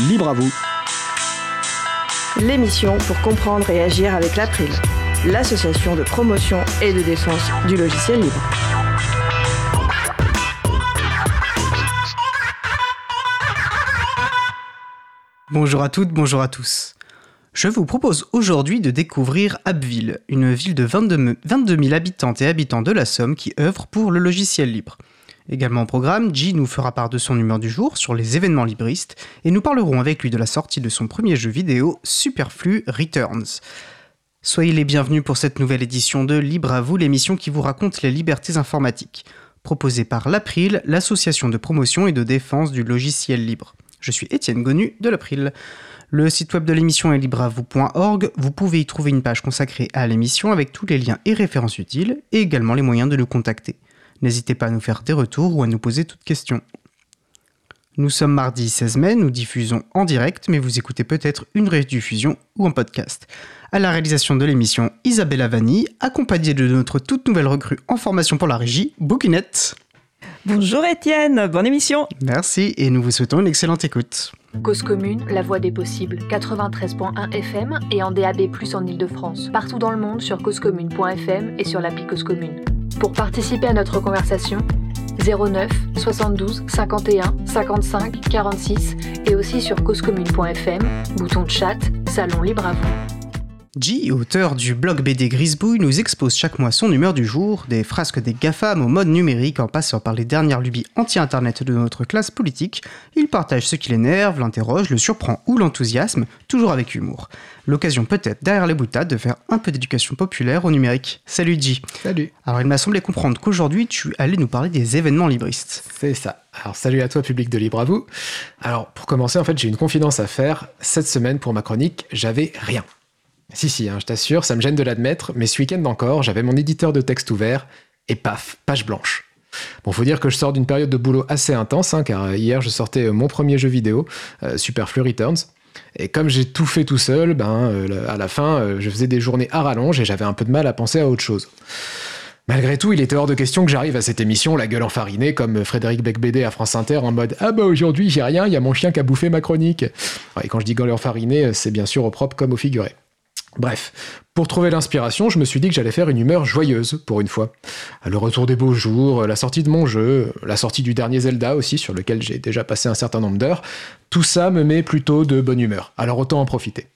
libre à vous. L'émission pour comprendre et agir avec l'April, l'association de promotion et de défense du logiciel libre. Bonjour à toutes, bonjour à tous. Je vous propose aujourd'hui de découvrir Abbeville, une ville de 22 000 habitantes et habitants de la Somme qui œuvre pour le logiciel libre. Également au programme, G nous fera part de son humeur du jour sur les événements libristes et nous parlerons avec lui de la sortie de son premier jeu vidéo, Superflu Returns. Soyez les bienvenus pour cette nouvelle édition de Libre à vous, l'émission qui vous raconte les libertés informatiques, proposée par l'April, l'association de promotion et de défense du logiciel libre. Je suis Étienne Gonu de l'April. Le site web de l'émission est libreavou.org. Vous pouvez y trouver une page consacrée à l'émission avec tous les liens et références utiles et également les moyens de nous contacter. N'hésitez pas à nous faire des retours ou à nous poser toutes questions. Nous sommes mardi 16 mai, nous diffusons en direct, mais vous écoutez peut-être une rediffusion ou un podcast. À la réalisation de l'émission, Isabelle Vanni, accompagnée de notre toute nouvelle recrue en formation pour la régie, Bouquinette. Bonjour Étienne, bonne émission. Merci et nous vous souhaitons une excellente écoute. Cause commune, la voix des possibles, 93.1 FM et en DAB+ en Ile-de-France. Partout dans le monde sur causecommune.fm et sur l'appli Cause Commune. Pour participer à notre conversation, 09 72 51 55 46 et aussi sur causecommune.fm, bouton de chat, salon libre à vous. G, auteur du blog BD Grisbouille, nous expose chaque mois son humeur du jour, des frasques des GAFAM au mode numérique en passant par les dernières lubies anti-internet de notre classe politique. Il partage ce qui l'énerve, l'interroge, le surprend ou l'enthousiasme, toujours avec humour. L'occasion peut-être derrière les boutades de faire un peu d'éducation populaire au numérique. Salut G. Salut. Alors il m'a semblé comprendre qu'aujourd'hui tu allais nous parler des événements libristes. C'est ça. Alors salut à toi public de Libre à vous. Alors pour commencer en fait j'ai une confidence à faire. Cette semaine pour ma chronique j'avais rien. Si, si, hein, je t'assure, ça me gêne de l'admettre, mais ce week-end encore, j'avais mon éditeur de texte ouvert, et paf, page blanche. Bon, faut dire que je sors d'une période de boulot assez intense, hein, car hier je sortais euh, mon premier jeu vidéo, euh, Superflu Returns. Et comme j'ai tout fait tout seul, ben, euh, à la fin, je faisais des journées à rallonge et j'avais un peu de mal à penser à autre chose. Malgré tout, il était hors de question que j'arrive à cette émission la gueule enfarinée comme Frédéric Becbédé à France Inter en mode Ah bah aujourd'hui j'ai rien, il y a mon chien qui a bouffé ma chronique. Et quand je dis gueule enfarinée, c'est bien sûr au propre comme au figuré. Bref, pour trouver l'inspiration, je me suis dit que j'allais faire une humeur joyeuse pour une fois. Le retour des beaux jours, la sortie de mon jeu, la sortie du dernier Zelda aussi, sur lequel j'ai déjà passé un certain nombre d'heures, tout ça me met plutôt de bonne humeur. Alors autant en profiter.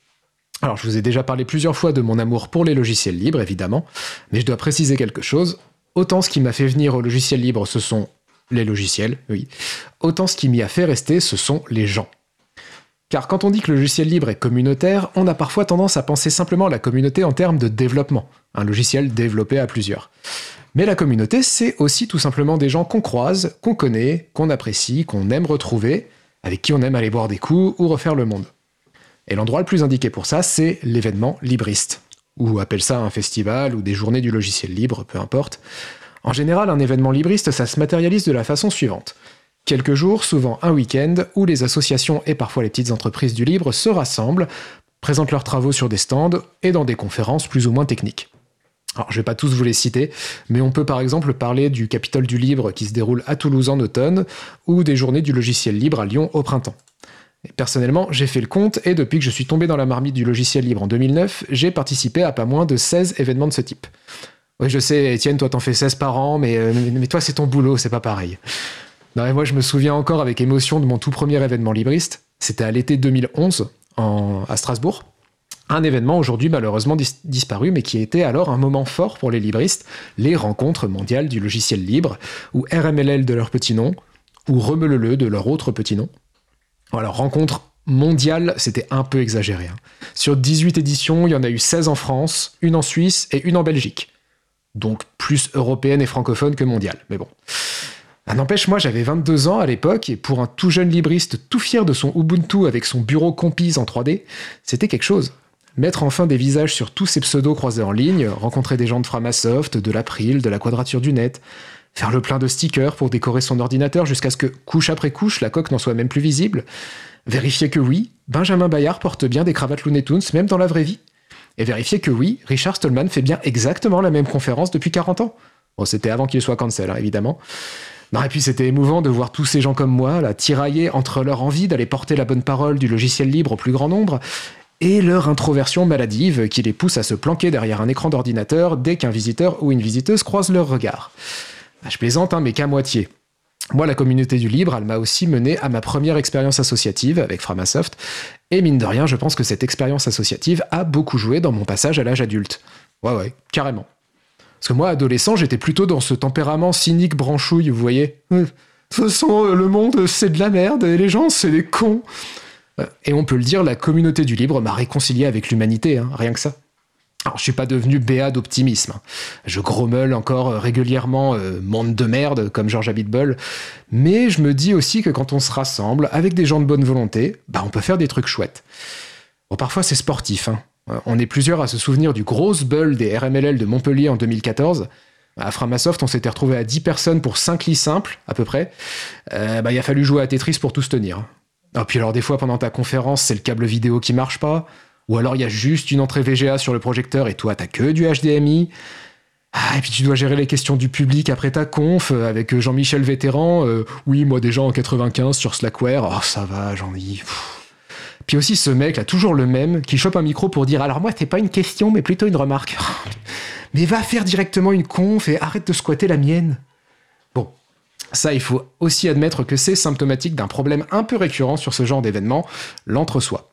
Alors je vous ai déjà parlé plusieurs fois de mon amour pour les logiciels libres, évidemment, mais je dois préciser quelque chose. Autant ce qui m'a fait venir aux logiciels libres, ce sont les logiciels, oui. Autant ce qui m'y a fait rester, ce sont les gens. Car quand on dit que le logiciel libre est communautaire, on a parfois tendance à penser simplement la communauté en termes de développement, un logiciel développé à plusieurs. Mais la communauté, c'est aussi tout simplement des gens qu'on croise, qu'on connaît, qu'on apprécie, qu'on aime retrouver, avec qui on aime aller boire des coups ou refaire le monde. Et l'endroit le plus indiqué pour ça, c'est l'événement libriste. Ou appelle ça un festival ou des journées du logiciel libre, peu importe. En général, un événement libriste, ça se matérialise de la façon suivante. Quelques jours, souvent un week-end, où les associations et parfois les petites entreprises du libre se rassemblent, présentent leurs travaux sur des stands et dans des conférences plus ou moins techniques. Alors, je vais pas tous vous les citer, mais on peut par exemple parler du Capitole du Libre qui se déroule à Toulouse en automne, ou des journées du logiciel libre à Lyon au printemps. personnellement, j'ai fait le compte, et depuis que je suis tombé dans la marmite du logiciel libre en 2009, j'ai participé à pas moins de 16 événements de ce type. Oui, je sais, Étienne, toi t'en fais 16 par an, mais, euh, mais toi c'est ton boulot, c'est pas pareil. Non, moi, je me souviens encore avec émotion de mon tout premier événement libriste. C'était à l'été 2011 à Strasbourg. Un événement aujourd'hui malheureusement disparu, mais qui était alors un moment fort pour les libristes, les rencontres mondiales du logiciel libre, ou RMLL de leur petit nom, ou Remelele de leur autre petit nom. Alors, rencontre mondiale, c'était un peu exagéré. Hein. Sur 18 éditions, il y en a eu 16 en France, une en Suisse et une en Belgique. Donc plus européenne et francophone que mondiale, mais bon. Ah, n'empêche, moi j'avais 22 ans à l'époque, et pour un tout jeune libriste tout fier de son Ubuntu avec son bureau Compise en 3D, c'était quelque chose. Mettre enfin des visages sur tous ces pseudos croisés en ligne, rencontrer des gens de Framasoft, de l'April, de la Quadrature du Net, faire le plein de stickers pour décorer son ordinateur jusqu'à ce que, couche après couche, la coque n'en soit même plus visible, vérifier que oui, Benjamin Bayard porte bien des cravates Looney Tunes, même dans la vraie vie, et vérifier que oui, Richard Stallman fait bien exactement la même conférence depuis 40 ans. Bon, c'était avant qu'il soit cancel, hein, évidemment. Et puis c'était émouvant de voir tous ces gens comme moi, là, tirailler entre leur envie d'aller porter la bonne parole du logiciel libre au plus grand nombre et leur introversion maladive qui les pousse à se planquer derrière un écran d'ordinateur dès qu'un visiteur ou une visiteuse croise leur regard. Ah, je plaisante, hein, mais qu'à moitié. Moi, la communauté du libre, elle m'a aussi mené à ma première expérience associative avec Framasoft, et mine de rien, je pense que cette expérience associative a beaucoup joué dans mon passage à l'âge adulte. Ouais, ouais, carrément. Parce que moi, adolescent, j'étais plutôt dans ce tempérament cynique branchouille, vous voyez. De toute façon, le monde, c'est de la merde, et les gens, c'est des cons. Euh, et on peut le dire, la communauté du libre m'a réconcilié avec l'humanité, hein, rien que ça. Alors, je suis pas devenu béat d'optimisme. Je grommelle encore régulièrement euh, monde de merde, comme George Abitbol. Mais je me dis aussi que quand on se rassemble avec des gens de bonne volonté, bah, on peut faire des trucs chouettes. Bon, parfois, c'est sportif. Hein. Euh, on est plusieurs à se souvenir du gros bull des RMLL de Montpellier en 2014. À Framasoft, on s'était retrouvé à 10 personnes pour 5 lits simples, à peu près. Euh, bah, il a fallu jouer à Tetris pour tous tenir. Ah, puis alors, des fois, pendant ta conférence, c'est le câble vidéo qui marche pas. Ou alors, il y a juste une entrée VGA sur le projecteur et toi, t'as que du HDMI. Ah, et puis tu dois gérer les questions du public après ta conf euh, avec Jean-Michel Vétéran. oui, moi déjà en 95 sur Slackware. Oh, ça va, Jean-Yves. Puis aussi ce mec, là, toujours le même, qui chope un micro pour dire Alors moi, c'est pas une question, mais plutôt une remarque. mais va faire directement une conf et arrête de squatter la mienne. Bon, ça, il faut aussi admettre que c'est symptomatique d'un problème un peu récurrent sur ce genre d'événement, l'entre-soi.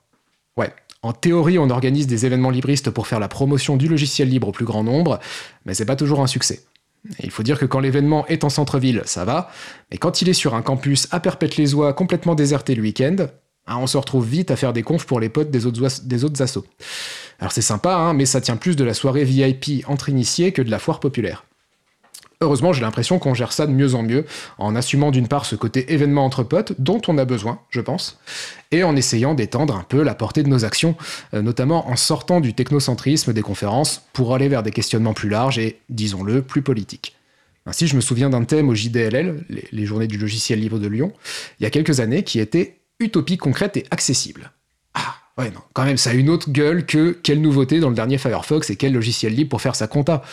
Ouais, en théorie, on organise des événements libristes pour faire la promotion du logiciel libre au plus grand nombre, mais c'est pas toujours un succès. il faut dire que quand l'événement est en centre-ville, ça va, mais quand il est sur un campus à Perpète-les-Oies complètement déserté le week-end, Hein, on se retrouve vite à faire des confs pour les potes des autres, des autres assos. Alors c'est sympa, hein, mais ça tient plus de la soirée VIP entre initiés que de la foire populaire. Heureusement, j'ai l'impression qu'on gère ça de mieux en mieux, en assumant d'une part ce côté événement entre potes, dont on a besoin, je pense, et en essayant d'étendre un peu la portée de nos actions, euh, notamment en sortant du technocentrisme des conférences pour aller vers des questionnements plus larges et, disons-le, plus politiques. Ainsi, je me souviens d'un thème au JDLL, les, les Journées du logiciel libre de Lyon, il y a quelques années, qui était utopie concrète et accessible. Ah, ouais, non, quand même, ça a une autre gueule que quelle nouveauté dans le dernier Firefox et quel logiciel libre pour faire sa compta.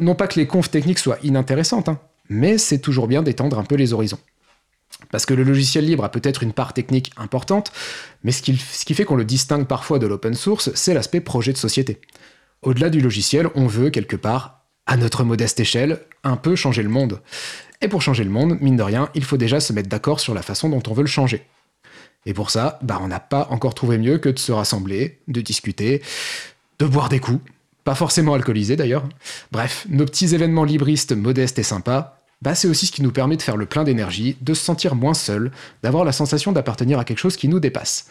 Non, pas que les confs techniques soient inintéressantes, hein, mais c'est toujours bien d'étendre un peu les horizons. Parce que le logiciel libre a peut-être une part technique importante, mais ce qui, ce qui fait qu'on le distingue parfois de l'open source, c'est l'aspect projet de société. Au-delà du logiciel, on veut quelque part, à notre modeste échelle, un peu changer le monde. Et pour changer le monde, mine de rien, il faut déjà se mettre d'accord sur la façon dont on veut le changer. Et pour ça, bah, on n'a pas encore trouvé mieux que de se rassembler, de discuter, de boire des coups, pas forcément alcoolisés d'ailleurs. Bref, nos petits événements libristes modestes et sympas, bah, c'est aussi ce qui nous permet de faire le plein d'énergie, de se sentir moins seul, d'avoir la sensation d'appartenir à quelque chose qui nous dépasse.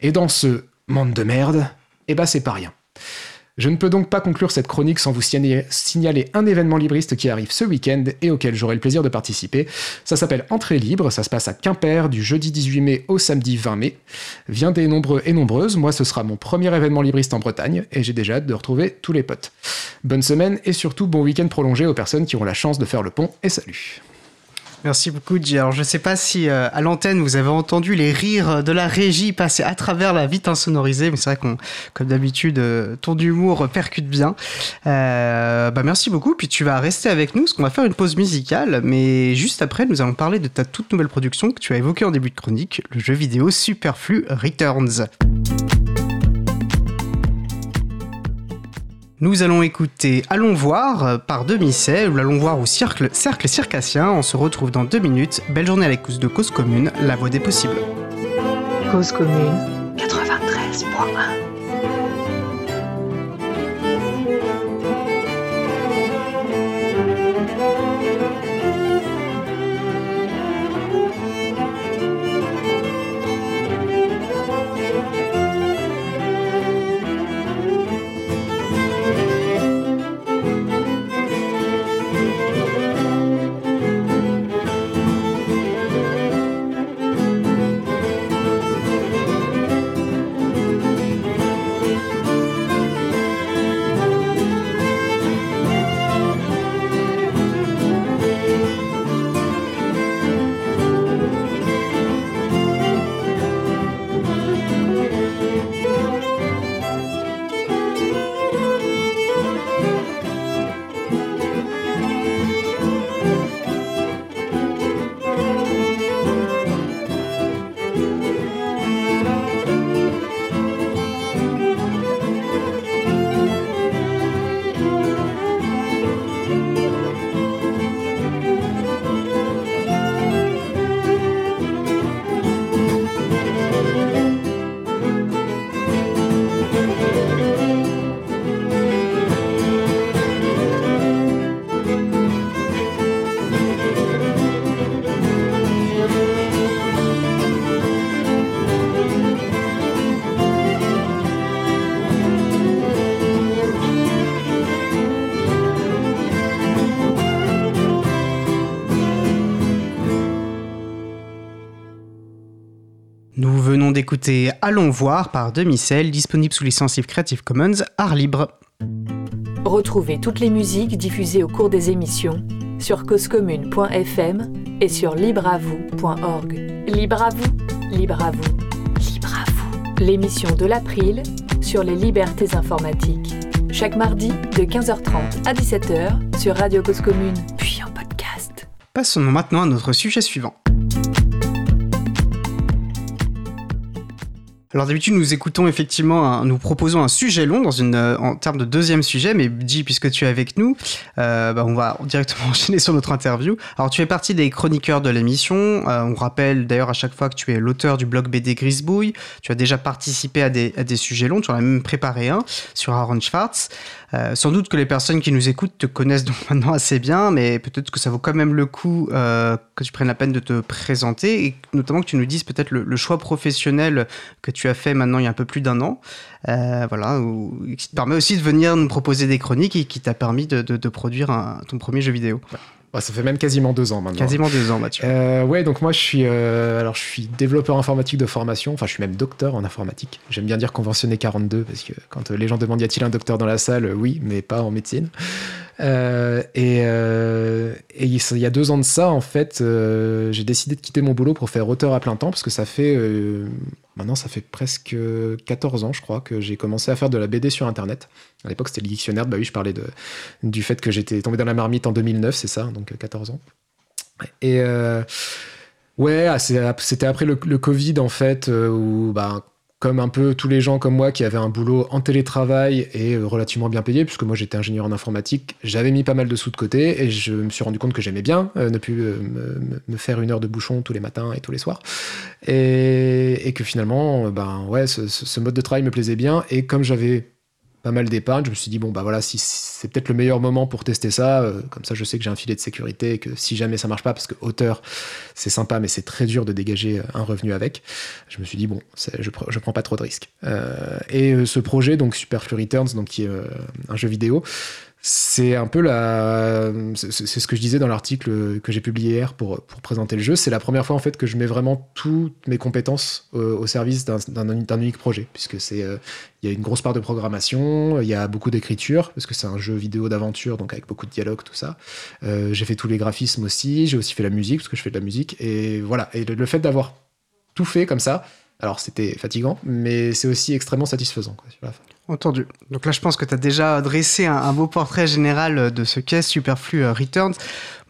Et dans ce monde de merde, eh bah c'est pas rien. Je ne peux donc pas conclure cette chronique sans vous signaler un événement libriste qui arrive ce week-end et auquel j'aurai le plaisir de participer. Ça s'appelle Entrée libre, ça se passe à Quimper du jeudi 18 mai au samedi 20 mai. Viendez nombreux et nombreuses, moi ce sera mon premier événement libriste en Bretagne et j'ai déjà hâte de retrouver tous les potes. Bonne semaine et surtout bon week-end prolongé aux personnes qui ont la chance de faire le pont et salut. Merci beaucoup, J. Alors, je ne sais pas si euh, à l'antenne vous avez entendu les rires de la régie passer à travers la vitre insonorisée, mais c'est vrai qu'on, comme d'habitude, euh, ton humour percute bien. Euh, bah, merci beaucoup. Puis tu vas rester avec nous, parce qu'on va faire une pause musicale, mais juste après, nous allons parler de ta toute nouvelle production que tu as évoquée en début de chronique, le jeu vidéo Superflu Returns. Nous allons écouter Allons voir par demi-sel ou Allons voir au cercle, cercle circassien. On se retrouve dans deux minutes. Belle journée à l'écoute de Cause Commune, la voix des possibles. Cause Commune 93.1 venons d'écouter Allons voir par Demi-Cell, disponible sous licence Creative Commons, art libre. Retrouvez toutes les musiques diffusées au cours des émissions sur causecommune.fm et sur libreavoue.org. Libre à vous, libre à vous, libre à vous. L'émission de l'April sur les libertés informatiques. Chaque mardi de 15h30 à 17h sur Radio Cause Commune, puis en podcast. Passons maintenant à notre sujet suivant. Alors d'habitude, nous écoutons effectivement, nous proposons un sujet long dans une, euh, en termes de deuxième sujet, mais dis, puisque tu es avec nous, euh, bah, on va directement enchaîner sur notre interview. Alors tu es partie des chroniqueurs de l'émission, euh, on rappelle d'ailleurs à chaque fois que tu es l'auteur du blog BD Grisbouille, tu as déjà participé à des, à des sujets longs, tu en as même préparé un sur Aaron Schwartz. Sans doute que les personnes qui nous écoutent te connaissent donc maintenant assez bien, mais peut-être que ça vaut quand même le coup que tu prennes la peine de te présenter et notamment que tu nous dises peut-être le, choix professionnel que tu as fait maintenant il y a un peu plus d'un an. Euh, voilà, qui te permet aussi de venir nous proposer des chroniques et qui t'a permis de, produire ton premier jeu vidéo. Bah, ça fait même quasiment deux ans maintenant. Quasiment deux ans, Mathieu. Euh, ouais, donc moi je suis, euh, alors je suis développeur informatique de formation. Enfin, je suis même docteur en informatique. J'aime bien dire conventionné 42 parce que quand les gens demandent y a-t-il un docteur dans la salle, oui, mais pas en médecine. Euh, et, euh, et, il y a deux ans de ça, en fait, euh, j'ai décidé de quitter mon boulot pour faire auteur à plein temps parce que ça fait maintenant ça fait presque 14 ans, je crois, que j'ai commencé à faire de la BD sur Internet. À l'époque, c'était le dictionnaire. Bah oui, je parlais du fait que j'étais tombé dans la marmite en 2009, c'est ça, donc 14 ans. Et ouais, ah, c'était après le, Covid en fait, où bah comme un peu tous les gens comme moi qui avaient un boulot en télétravail et euh, relativement bien payé, puisque moi j'étais ingénieur en informatique, j'avais mis pas mal de sous de côté et je me suis rendu compte que j'aimais bien euh, ne plus euh, me, faire une heure de bouchon tous les matins et tous les soirs. Et, que finalement, ben ouais, ce, mode de travail me plaisait bien. Et comme j'avais pas mal d'épargne. Je me suis dit, bon, bah voilà, si c'est peut-être le meilleur moment pour tester ça. Euh, comme ça, je sais que j'ai un filet de sécurité et que si jamais ça marche pas, parce que auteur, c'est sympa, mais c'est très dur de dégager un revenu avec. Je me suis dit, bon, je, je prends pas trop de risques. Euh, et euh, ce projet, donc Superflu Returns, donc qui est un jeu vidéo, c'est un peu la. C'est ce que je disais dans l'article que j'ai publié hier pour, présenter le jeu. C'est la première fois en fait que je mets vraiment toutes mes compétences au, service d'un unique projet, puisque c'est. Euh, il y a une grosse part de programmation, il y a beaucoup d'écriture, parce que c'est un jeu vidéo d'aventure, donc avec beaucoup de dialogue, tout ça. Euh, j'ai fait tous les graphismes aussi, j'ai aussi fait la musique, parce que je fais de la musique. Et voilà. Et le, fait d'avoir tout fait comme ça, alors c'était fatigant, mais c'est aussi extrêmement satisfaisant. Entendu. Donc là, je pense que tu as déjà dressé un, beau portrait général de ce qu'est Superflu euh, Returns.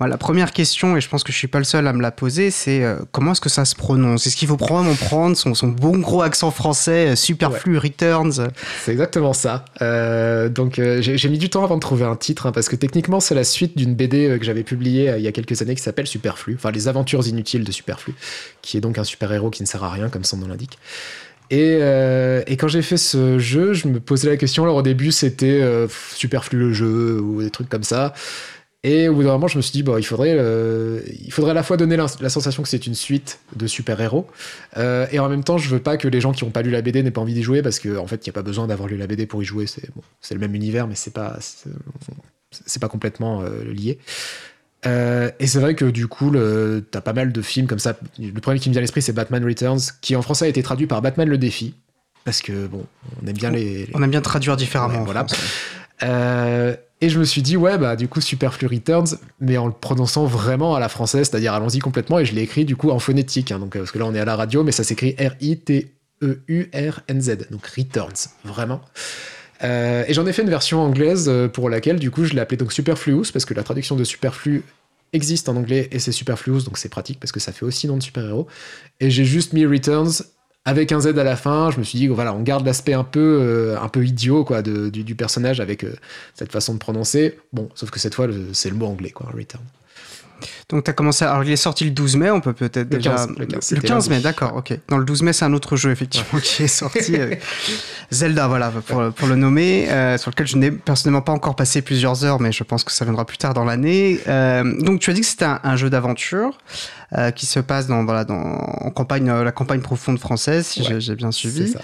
la première question, et je pense que je suis pas le seul à me la poser, c'est euh, comment est-ce que ça se prononce? Est-ce qu'il faut probablement prendre son, son, bon gros accent français, euh, Superflu Returns? C'est exactement ça. donc j'ai mis du temps avant de trouver un titre, hein, parce que techniquement, c'est la suite d'une BD que j'avais publiée il y a quelques années qui s'appelle Superflu, enfin Les aventures inutiles de Superflu, qui est donc un super-héros qui ne sert à rien, comme son nom l'indique. Euh, et, quand j'ai fait ce jeu, je me posais la question. Alors au début, c'était euh, superflu le jeu ou des trucs comme ça. Et au bout d'un moment, je me suis dit, bon, il faudrait, euh, il faudrait à la fois donner la, sensation que c'est une suite de super-héros, et en même temps, je veux pas que les gens qui n'ont pas lu la BD n'aient pas envie d'y jouer, parce qu'en en fait, il n'y a pas besoin d'avoir lu la BD pour y jouer. C'est bon, le même univers, mais c'est pas, c'est pas complètement lié. Euh, et c'est vrai que du coup, t'as pas mal de films comme ça. Le premier qui me vient à l'esprit, c'est Batman Returns, qui en français a été traduit par Batman le défi. Parce que bon, on aime bien les. On aime bien traduire différemment. voilà. Euh, et je me suis dit, ouais, bah du coup, Superflu Returns, mais en le prononçant vraiment à la française, c'est-à-dire allons-y complètement, et je l'ai écrit du coup en phonétique. Hein, donc, parce que là, on est à la radio, mais ça s'écrit R-I-T-E-U-R-N-Z. Donc Returns, vraiment. Euh, et j'en ai fait une version anglaise pour laquelle, du coup, je l'ai appelée donc Superfluous, parce que la traduction de Superflu existe en anglais et c'est Superfluous, donc c'est pratique parce que ça fait aussi nom de super-héros. Et j'ai juste mis Returns avec un Z à la fin. Je me suis dit, voilà, on garde l'aspect un peu, euh, un peu idiot quoi, du, personnage avec euh, cette façon de prononcer. Bon, sauf que cette fois, c'est le mot anglais, quoi, Returns. Donc tu as commencé. Alors il est sorti le 12 mai, on peut peut-être déjà. le 15, le 15 mai, d'accord, ok. Dans le 12 mai, c'est un autre jeu effectivement qui est sorti. Euh, Zelda, voilà, pour, pour le nommer, euh, sur lequel je n'ai personnellement pas encore passé plusieurs heures, mais je pense que ça viendra plus tard dans l'année. Euh, donc tu as dit que c'était un, jeu d'aventure. qui se passe dans, voilà, dans en campagne, la campagne profonde française, si j'ai bien suivi.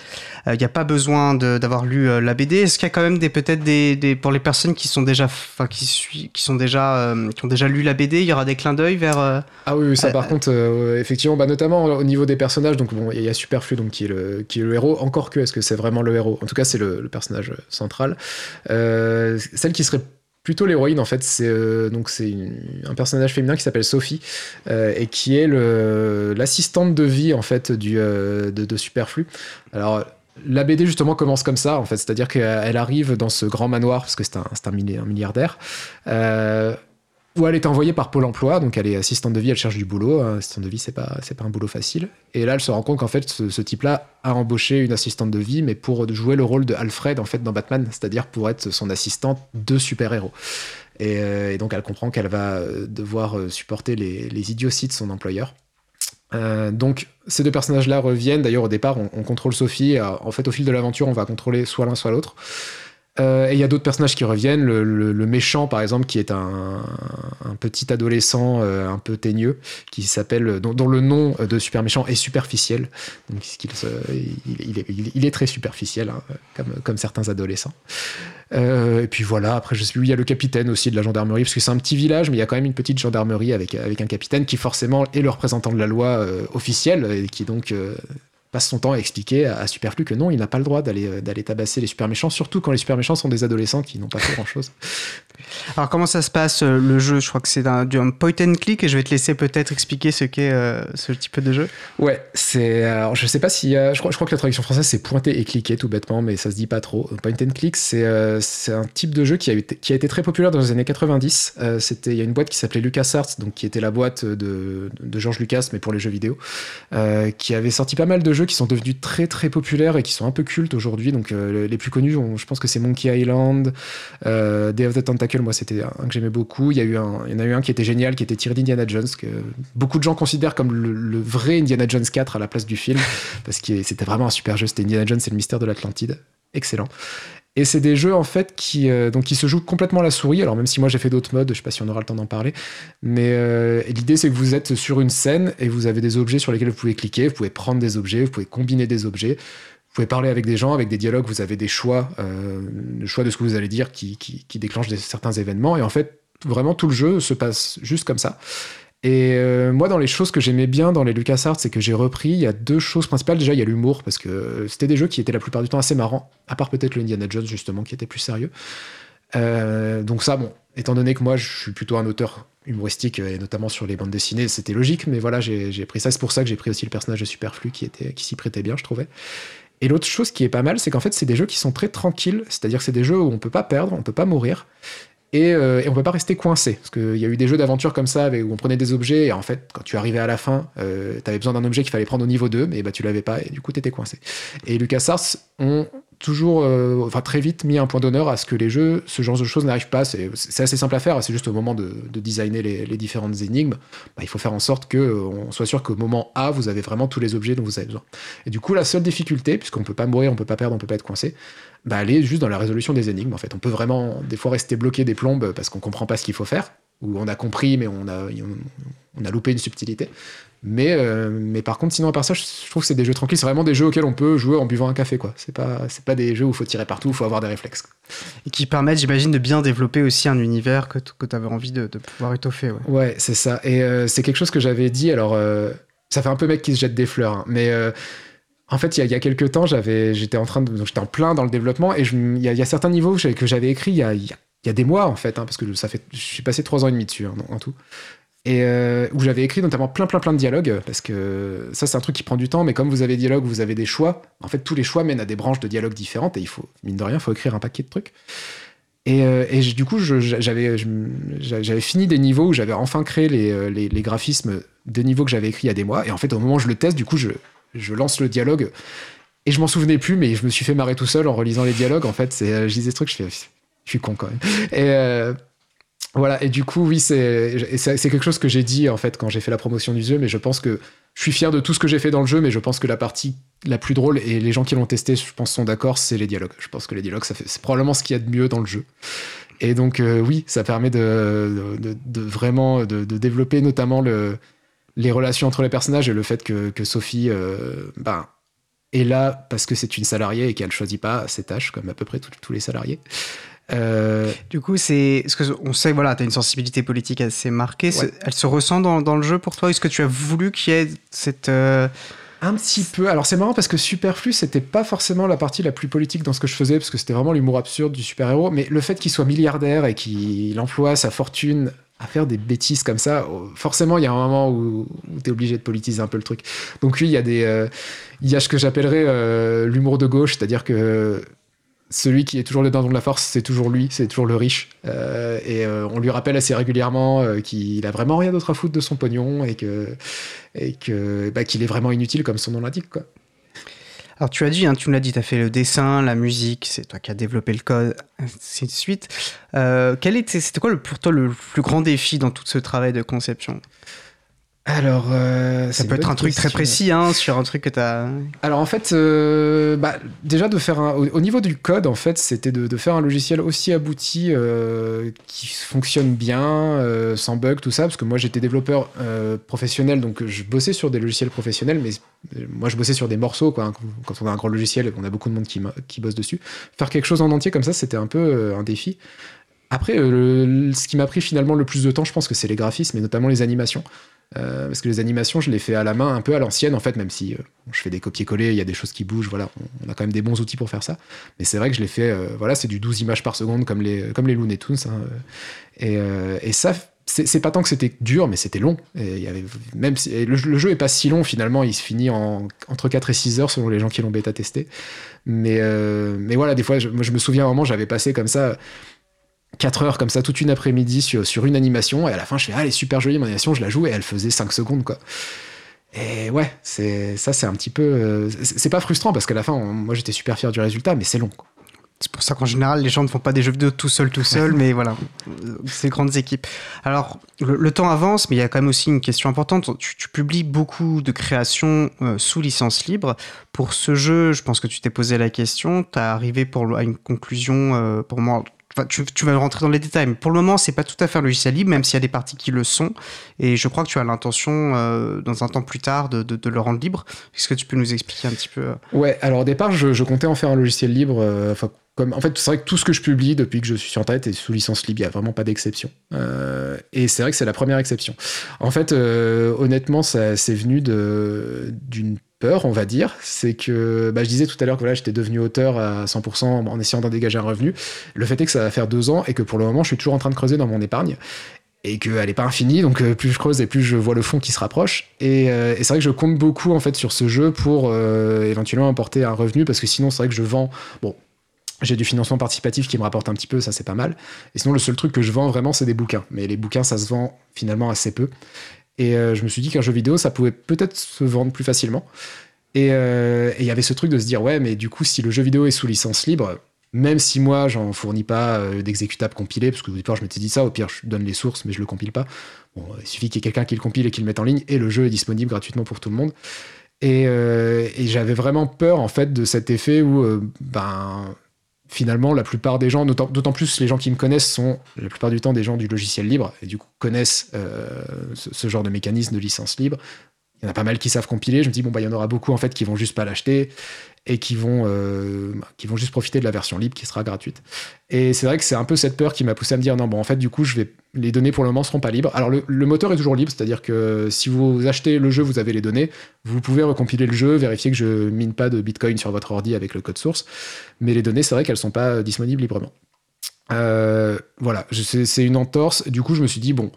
Il n'y a pas besoin d'avoir lu la BD. Est-ce qu'il y a quand même des peut-être des, des, pour les personnes qui sont déjà, enfin qui, qui sont déjà, qui ont déjà lu la BD, il y aura des clins d'œil vers. ah oui, ça par contre, effectivement, bah, notamment au niveau des personnages. Donc bon, il y a Superflu donc qui est le qui est le héros. Encore que, est-ce que c'est vraiment le héros? En tout cas, c'est le, le, personnage central. celle qui serait plutôt l'héroïne en fait c'est euh, donc c'est un personnage féminin qui s'appelle Sophie euh, et qui est l'assistante de vie en fait du euh, de, Superflu alors la BD justement commence comme ça en fait c'est à dire qu'elle arrive dans ce grand manoir parce que c'est un, un, milliardaire où elle est envoyée par Pôle emploi, donc elle est assistante de vie, elle cherche du boulot. Assistante de vie, c'est pas, pas un boulot facile. Et là, elle se rend compte qu'en fait, ce, type-là a embauché une assistante de vie, mais pour jouer le rôle de Alfred, en fait, dans Batman, c'est-à-dire pour être son assistante de super-héros. Et, euh, donc, elle comprend qu'elle va euh, devoir euh, supporter les, les idioties de son employeur. donc ces deux personnages-là reviennent. D'ailleurs, au départ, on contrôle Sophie. en fait, au fil de l'aventure, on va contrôler soit l'un, soit l'autre. Euh, et il y a d'autres personnages qui reviennent. Le, méchant, par exemple, qui est un, petit adolescent euh, un peu teigneux, qui s'appelle, dont, le nom de super méchant est superficiel. Donc, il, est, très superficiel, hein, comme, certains adolescents. Euh, et puis voilà, après, je sais plus, il y a le capitaine aussi de la gendarmerie, parce que c'est un petit village, mais il y a quand même une petite gendarmerie avec, avec un capitaine qui, forcément, est le représentant de la loi officielle, et qui donc passe son temps à expliquer à, Superflu que non, il n'a pas le droit d'aller euh, d'aller tabasser les super méchants, surtout quand les super méchants sont des adolescents qui n'ont pas fait grand chose. Alors comment ça se passe euh, le jeu? Je crois que c'est un, point and click et je vais te laisser peut-être expliquer ce qu'est euh, ce type de jeu. Ouais, c'est alors je sais pas si je crois, je crois que la traduction française c'est pointer et cliquer tout bêtement, mais ça se dit pas trop. Point and click c'est c'est un type de jeu qui a été qui a été très populaire dans les années 90. c'était il y a une boîte qui s'appelait LucasArts donc qui était la boîte de, de George Lucas mais pour les jeux vidéo, qui avait sorti pas mal de jeux qui sont devenus très très populaires et qui sont un peu cultes aujourd'hui. Donc euh, les plus connus, je pense que c'est Monkey Island, euh, Day of the Tentacle, moi c'était un que j'aimais beaucoup. Il y, a eu un, il y en a eu un qui était génial, qui était tiré d'Indiana Jones, que beaucoup de gens considèrent comme le, vrai Indiana Jones 4 à la place du film, parce que c'était vraiment un super jeu. C'était Indiana Jones et le mystère de l'Atlantide. Excellent. Et c'est des jeux en fait qui, euh, qui se jouent complètement à la souris. Alors même si moi j'ai fait d'autres modes, je sais pas si on aura le temps d'en parler. Mais euh, l'idée c'est que vous êtes sur une scène et vous avez des objets sur lesquels vous pouvez cliquer, vous pouvez prendre des objets, vous pouvez combiner des objets. Vous pouvez parler avec des gens, avec des dialogues, vous avez des choix, euh, choix de ce que vous allez dire qui, qui, déclenche certains événements. Et en fait, vraiment tout le jeu se passe juste comme ça. Et euh, moi, dans les choses que j'aimais bien dans les LucasArts, c'est que j'ai repris, il y a deux choses principales. Déjà, il y a l'humour, parce que c'était des jeux qui étaient la plupart du temps assez marrants, à part peut-être le Indiana Jones, justement, qui était plus sérieux. Euh, donc ça, bon, étant donné que moi, je suis plutôt un auteur humoristique, et notamment sur les bandes dessinées, c'était logique, mais voilà, j'ai pris ça. C'est pour ça que j'ai pris aussi le personnage de Superflu, qui, qui s'y prêtait bien, je trouvais. Et l'autre chose qui est pas mal, c'est qu'en fait, c'est des jeux qui sont très tranquilles, c'est-à-dire que c'est des jeux où on peut pas perdre, on peut pas mourir. Et, euh, et, on peut pas rester coincé. Parce qu'il y a eu des jeux d'aventure comme ça où on prenait des objets et en fait, quand tu arrivais à la fin, euh, tu avais besoin d'un objet qu'il fallait prendre au niveau 2, mais bah, tu l'avais pas et du coup, tu étais coincé. Et LucasArts ont toujours, euh, enfin très vite mis un point d'honneur à ce que les jeux, ce genre de choses n'arrivent pas. C'est assez simple à faire, c'est juste au moment de, de designer les, différentes énigmes, bah, il faut faire en sorte qu'on soit sûr qu'au moment A, vous avez vraiment tous les objets dont vous avez besoin. Et du coup, la seule difficulté, puisqu'on peut pas mourir, on peut pas perdre, on peut pas être coincé, bah, aller juste dans la résolution des énigmes. En fait, on peut vraiment des fois rester bloqué des plombes parce qu'on comprend pas ce qu'il faut faire, ou on a compris mais on a, on a loupé une subtilité. Mais, euh, mais par contre, sinon à part ça, je trouve que c'est des jeux tranquilles. C'est vraiment des jeux auxquels on peut jouer en buvant un café, quoi. C'est pas, c'est pas des jeux où il faut tirer partout, il faut avoir des réflexes. Et qui permettent, j'imagine, de bien développer aussi un univers que, que tu avais envie de, de, pouvoir étoffer. Ouais, ouais c'est ça. Et euh, c'est quelque chose que j'avais dit. Alors, euh, ça fait un peu mec qui se jette des fleurs, hein, mais en fait, il y, a, quelques temps, j'étais en train de, plein dans le développement et il y, a certains niveaux que j'avais écrits il y a, des mois en fait, hein, parce que ça fait, je suis passé trois ans et demi dessus hein, en tout. Et euh, où j'avais écrit notamment plein plein plein de dialogues parce que ça c'est un truc qui prend du temps mais comme vous avez des dialogues vous avez des choix en fait tous les choix mènent à des branches de dialogues différentes et il faut mine de rien il faut écrire un paquet de trucs et, euh, du coup j'avais fini des niveaux où j'avais enfin créé les, euh, les, les, graphismes des niveaux que j'avais écrits il y a des mois et en fait au moment où je le teste du coup je je lance le dialogue et je m'en souvenais plus, mais je me suis fait marrer tout seul en relisant les dialogues. En fait, c'est, je disais ce truc, je suis con quand même. Et euh, voilà. Et du coup, oui, c'est, quelque chose que j'ai dit en fait quand j'ai fait la promotion du jeu, mais je pense que je suis fier de tout ce que j'ai fait dans le jeu, mais je pense que la partie la plus drôle et les gens qui l'ont testé, je pense, sont d'accord, c'est les dialogues. Je pense que les dialogues, ça fait, c'est probablement ce qu'il y a de mieux dans le jeu. Et donc, euh, oui, ça permet de vraiment de, développer notamment le les relations entre les personnages et le fait que, que Sophie euh, ben, est là parce que c'est une salariée et qu'elle choisit pas ses tâches, comme à peu près tous- les salariés. Euh, Du coup, c'est. Parce que on sait, voilà, tu as une sensibilité politique assez marquée. Ouais. Elle se ressent dans, dans le jeu pour toi? Est-ce que tu as voulu qu'il y ait cette. euh, Un petit peu. Alors c'est marrant parce que Superflu, c'était pas forcément la partie la plus politique dans ce que je faisais, parce que c'était vraiment l'humour absurde du super-héros. Mais le fait qu'il soit milliardaire et qu'il emploie sa fortune à faire des bêtises comme ça, oh, forcément, il y a un moment où, où tu es obligé de politiser un peu le truc. Donc oui, il y a des, euh, il y a ce que j'appellerais euh, l'humour de gauche, c'est-à-dire que celui qui est toujours le dindon de la force, c'est toujours lui, c'est toujours le riche. Euh, et on lui rappelle assez régulièrement qu'il a vraiment rien d'autre à foutre de son pognon et que et que bah, qu'il est vraiment inutile comme son nom l'indique quoi. Alors, tu as dit, hein, tu me l'as dit, tu as fait le dessin, la musique, c'est toi qui as développé le code, ainsi de suite. Euh, quel était, c'était quoi le, pour toi le plus grand défi dans tout ce travail de conception? Alors euh, Ça peut être un truc très précis, hein, sur un truc que tu as. Alors en fait, euh, bah, déjà de faire un, au, au niveau du code, en fait, c'était de, de faire un logiciel aussi abouti euh, qui fonctionne bien, sans bug, tout ça, parce que moi j'étais développeur professionnel, donc je bossais sur des logiciels professionnels, mais moi je bossais sur des morceaux, quoi. hein, quand on a un grand logiciel et qu'on a beaucoup de monde qui, bosse dessus, faire quelque chose en entier comme ça, c'était un peu un défi. Après, le- ce qui m'a pris finalement le plus de temps, je pense que c'est les graphismes et notamment les animations. Euh, parce que les animations, je les fais à la main, un peu à l'ancienne, en fait, même si euh, je fais des copier-coller, il y a des choses qui bougent, voilà, on, a quand même des bons outils pour faire ça. Mais c'est vrai que je les fais, euh, voilà, c'est du 12 images par seconde, comme les, comme les Looney Tunes. hein, et, et ça, c'est pas tant que c'était dur, mais c'était long. Et y avait, même si, le, jeu est pas si long, finalement, il se finit en, entre 4 et 6 heures, selon les gens qui l'ont bêta testé. Mais, mais voilà, des fois, je, moi, je me souviens moment, j'avais passé comme ça. 4 heures comme ça toute une après-midi sur, sur une animation et à la fin je fais ah elle est super jolie mon animation je la joue et elle faisait 5 secondes quoi et ouais c'est ça c'est un petit peu euh, c'est pas frustrant parce qu'à la fin on- moi j'étais super fier du résultat mais c'est long quoi. C'est pour ça qu'en général, les gens ne font pas des jeux vidéo tout seuls, tout seuls, mais voilà, c'est grandes équipes. Alors, le, le temps avance, mais il y a quand même aussi une question importante. Tu, tu publies beaucoup de créations euh, sous licence libre. Pour ce jeu, je pense que tu t'es posé la question, tu as arrivé pour, à une conclusion, euh, pour moi, enfin, tu, tu vas rentrer dans les détails, mais pour le moment, c'est pas tout à fait un logiciel libre, même s'il y a des parties qui le sont. Et je crois que tu as l'intention, euh, dans un temps plus tard, de, le rendre libre. Est-ce que tu peux nous expliquer un petit peu euh, ouais alors au départ je, comptais en faire un logiciel libre euh, comme en fait c'est vrai que tout ce que je publie depuis que je suis sur internet est sous licence libre il y a vraiment pas d'exception et c'est vrai que c'est la première exception en fait honnêtement ça c'est venu de d'une peur, on va dire, c'est que bah, je disais tout à l'heure que voilà, j'étais devenu auteur à 100% en essayant d'en dégager un revenu. Le fait est que ça va faire deux ans et que pour le moment, je suis toujours en train de creuser dans mon épargne et qu'elle n'est pas infinie, donc euh, plus je creuse et plus je vois le fond qui se rapproche. Et, euh, c'est vrai que je compte beaucoup en fait sur ce jeu pour euh, éventuellement apporter un revenu parce que sinon c'est vrai que je vends. Bon, j'ai du financement participatif qui me rapporte un petit peu, ça c'est pas mal. Et sinon le seul truc que je vends vraiment c'est des bouquins, mais les bouquins ça se vend finalement assez peu. Et euh, je me suis dit qu'un jeu vidéo, ça pouvait peut-être se vendre plus facilement. Et euh, et il y avait ce truc de se dire, ouais, mais du coup, si le jeu vidéo est sous licence libre, même si moi, j'en fournis pas euh, d'exécutables compilés, parce qu'au départ, je m'étais dit ça, au pire, je donne les sources, mais je le compile pas. Bon, il suffit qu'il y ait quelqu'un qui le compile et qui le mette en ligne, et le jeu est disponible gratuitement pour tout le monde. Et, et j'avais vraiment peur, en fait, de cet effet où, ben, finalement, la plupart des gens, d'autant plus les gens qui me connaissent, sont la plupart du temps des gens du logiciel libre, et du coup connaissent euh, ce genre de mécanisme de licence libre. Il y en a pas mal qui savent compiler. Je me dis, bon, bah, il y en aura beaucoup, en fait, qui vont juste pas l'acheter et qui vont, euh, qui vont juste profiter de la version libre qui sera gratuite. Et c'est vrai que c'est un peu cette peur qui m'a poussé à me dire, non, bon, en fait, du coup, je vais, les données pour le moment seront pas libres. Alors, le, moteur est toujours libre, c'est-à-dire que si vous achetez le jeu, vous avez les données, vous pouvez recompiler le jeu, vérifier que je mine pas de bitcoin sur votre ordi avec le code source. Mais les données, c'est vrai qu'elles sont pas disponibles librement. Euh, voilà, c'est une entorse. Du coup, je me suis dit, bon,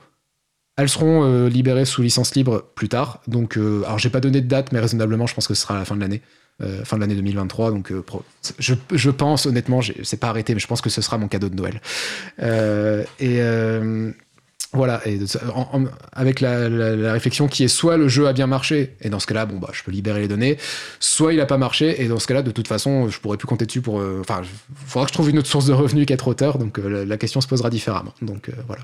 elles seront euh, libérées sous licence libre plus tard. Donc, euh, alors j'ai pas donné de date, mais raisonnablement, je pense que ce sera à la fin de l'année, euh, fin de l'année 2023. Donc, je, je pense honnêtement, c'est pas arrêté, mais je pense que ce sera mon cadeau de Noël. Et voilà, avec la, réflexion qui est soit le jeu a bien marché, et dans ce cas-là, bon bah, je peux libérer les données, soit il a pas marché, et dans ce cas-là, de toute façon, je pourrais plus compter dessus pour. Enfin, il faudra que je trouve une autre source de revenus qu'être auteur, donc la, question se posera différemment. Donc voilà.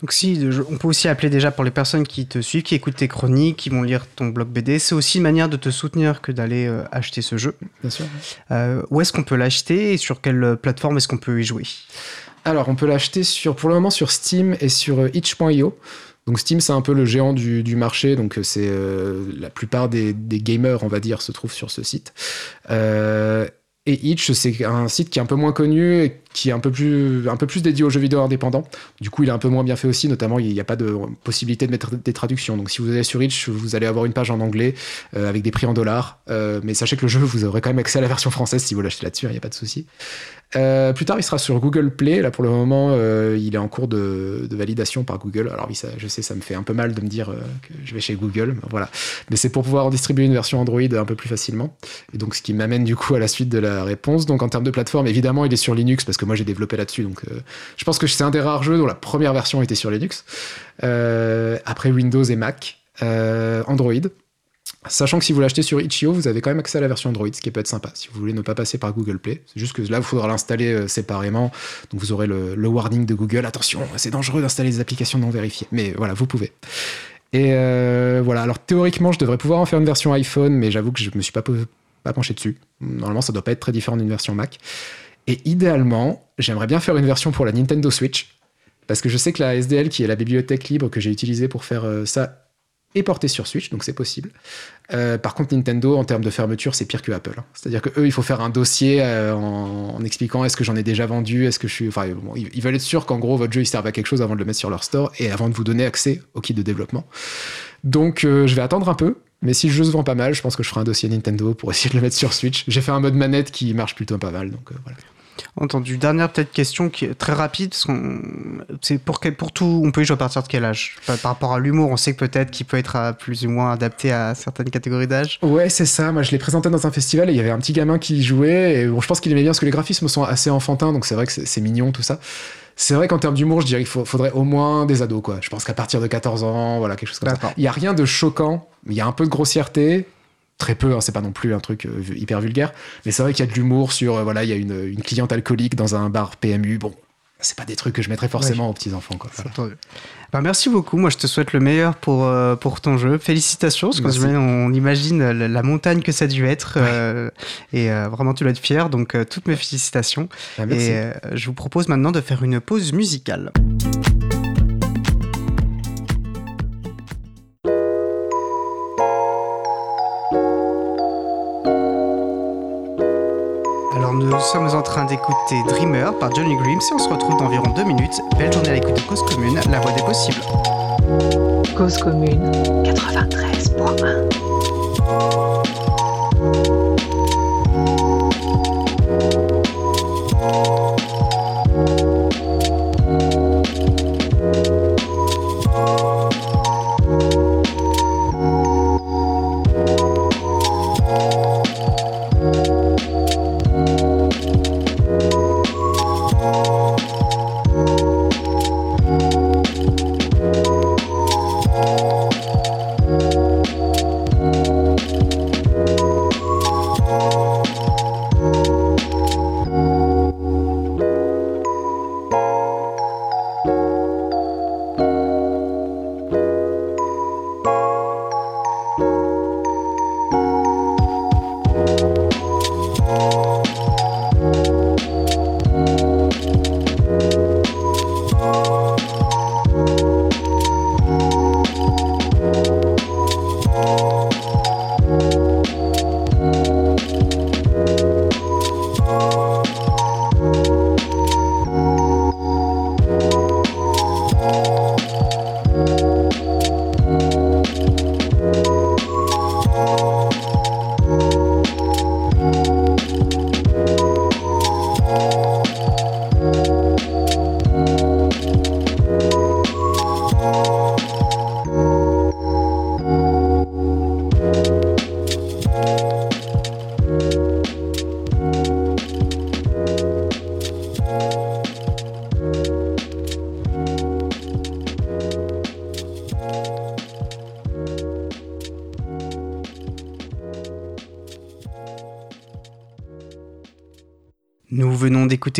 Donc si, on peut aussi appeler déjà pour les personnes qui te suivent, qui écoutent tes chroniques, qui vont lire ton blog BD, c'est aussi une manière de te soutenir que d'aller euh, acheter ce jeu. Bien sûr. Euh, où est-ce qu'on peut l'acheter et sur quelle euh, plateforme est-ce qu'on peut y jouer? Alors, on peut l'acheter sur, pour le moment sur Steam et sur itch.io. Donc Steam, c'est un peu le géant du, marché, donc c'est la plupart des, des, gamers, on va dire, se trouvent sur ce site. Et Itch, c'est un site qui est un peu moins connu et qui est un peu plus, un peu plus dédié aux jeux vidéo indépendants. Du coup, il est un peu moins bien fait aussi, notamment il n'y a pas de possibilité de mettre des traductions. Donc si vous allez sur Itch, vous allez avoir une page en anglais euh, avec des prix en dollars. Euh, mais sachez que le jeu, vous aurez quand même accès à la version française si vous l'achetez là-dessus, il n'y a pas de souci. Euh, plus tard, il sera sur Google Play. Là, pour le moment, il est en cours de, validation par Google. Alors oui, je sais, ça me fait un peu mal de me dire que je vais chez Google. Voilà. Mais c'est pour pouvoir distribuer une version Android un peu plus facilement. Et donc, ce qui m'amène du coup à la suite de la réponse. Donc, en termes de plateforme, évidemment, il est sur Linux parce que moi, j'ai développé là-dessus. Donc, je pense que c'est un des rares jeux dont la première version était sur Linux. après Windows et Mac. Android. Sachant que si vous l'achetez sur Itch.io, vous avez quand même accès à la version Android, ce qui peut être sympa si vous voulez ne pas passer par Google Play. C'est juste que là, il faudra l'installer euh, séparément. Donc vous aurez le, warning de Google. Attention, c'est dangereux d'installer des applications non vérifiées. Mais voilà, vous pouvez. Et euh, voilà, alors théoriquement, je devrais pouvoir en faire une version iPhone, mais j'avoue que je me suis pas, pas penché dessus. Normalement, ça doit pas être très différent d'une version Mac. Et idéalement, j'aimerais bien faire une version pour la Nintendo Switch. Parce que je sais que la SDL, qui est la bibliothèque libre que j'ai utilisée pour faire euh, ça, est porté sur Switch, donc c'est possible. Euh, par contre, Nintendo, en termes de fermeture, c'est pire que Apple. Hein. C'est-à-dire que eux, il faut faire un dossier euh, en, expliquant est-ce que j'en ai déjà vendu, est-ce que je suis. Enfin, ils, veulent être sûrs qu'en gros, votre jeu, il serve à quelque chose avant de le mettre sur leur store et avant de vous donner accès au kit de développement. Donc, je vais attendre un peu. Mais si le jeu se vend pas mal, je pense que je ferai un dossier Nintendo pour essayer de le mettre sur Switch. J'ai fait un mode manette qui marche plutôt pas mal, donc voilà. Entendu. Dernière peut-être question qui est très rapide, c'est pour pour tout, on peut y jouer à partir de quel âge? Par, rapport à l'humour, on sait que peut-être qu'il peut être plus ou moins adapté à certaines catégories d'âge. Ouais, c'est ça. Moi, je l'ai présenté dans un festival et il y avait un petit gamin qui jouait. Et bon, je pense qu'il aimait bien parce que les graphismes sont assez enfantins, donc c'est vrai que c'est mignon tout ça. C'est vrai qu'en termes d'humour, je dirais qu'il faudrait au moins des ados, quoi. Je pense qu'à partir de 14 ans, voilà, quelque chose comme ça. Il y a rien de choquant, il y a un peu de grossièreté, très peu, hein, c'est pas non plus un truc euh, hyper vulgaire, mais c'est vrai qu'il y a de l'humour sur, euh, voilà, il y a une, cliente alcoolique dans un bar PMU, bon, c'est pas des trucs que je mettrais forcément aux petits enfants. Quoi. Bah, merci beaucoup. Moi, je te souhaite le meilleur pour, euh, pour ton jeu. Félicitations, parce qu'on on imagine la, montagne que ça a dû être. et vraiment, tu dois être fier. Donc, toutes mes félicitations. Bah, et je vous propose maintenant de faire une pause musicale. Sommes en train d'écouter Dreamer par Johnny Grimes et on se retrouve dans environ deux minutes. Belle journée à l'écoute de Cause Commune, la voix des possibles. Cause Commune 93.1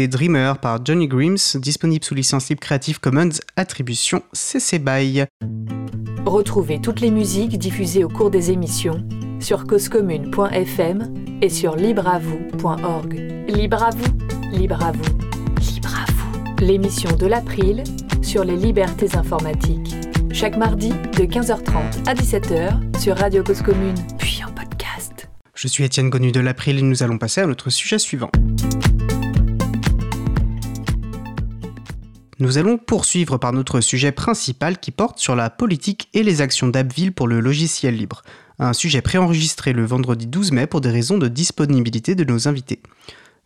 Dreamer par Johnny Grimes, disponible sous licence libre Creative Commons, attribution CC BY. Retrouvez toutes les musiques diffusées au cours des émissions sur causecommune.fm et sur libreavoue.org. Libre à vous, libre à vous, libre à vous. L'émission de l'April sur les libertés informatiques. chaque mardi de 15h30 à 17h sur Radio Cause Commune, puis en podcast. Je suis Étienne Gonu de l'April et nous allons passer à notre sujet suivant. Nous allons poursuivre par notre sujet principal qui porte sur la politique et les actions d'Abbeville pour le logiciel libre, un sujet préenregistré le vendredi 12 mai pour des raisons de disponibilité de nos invités.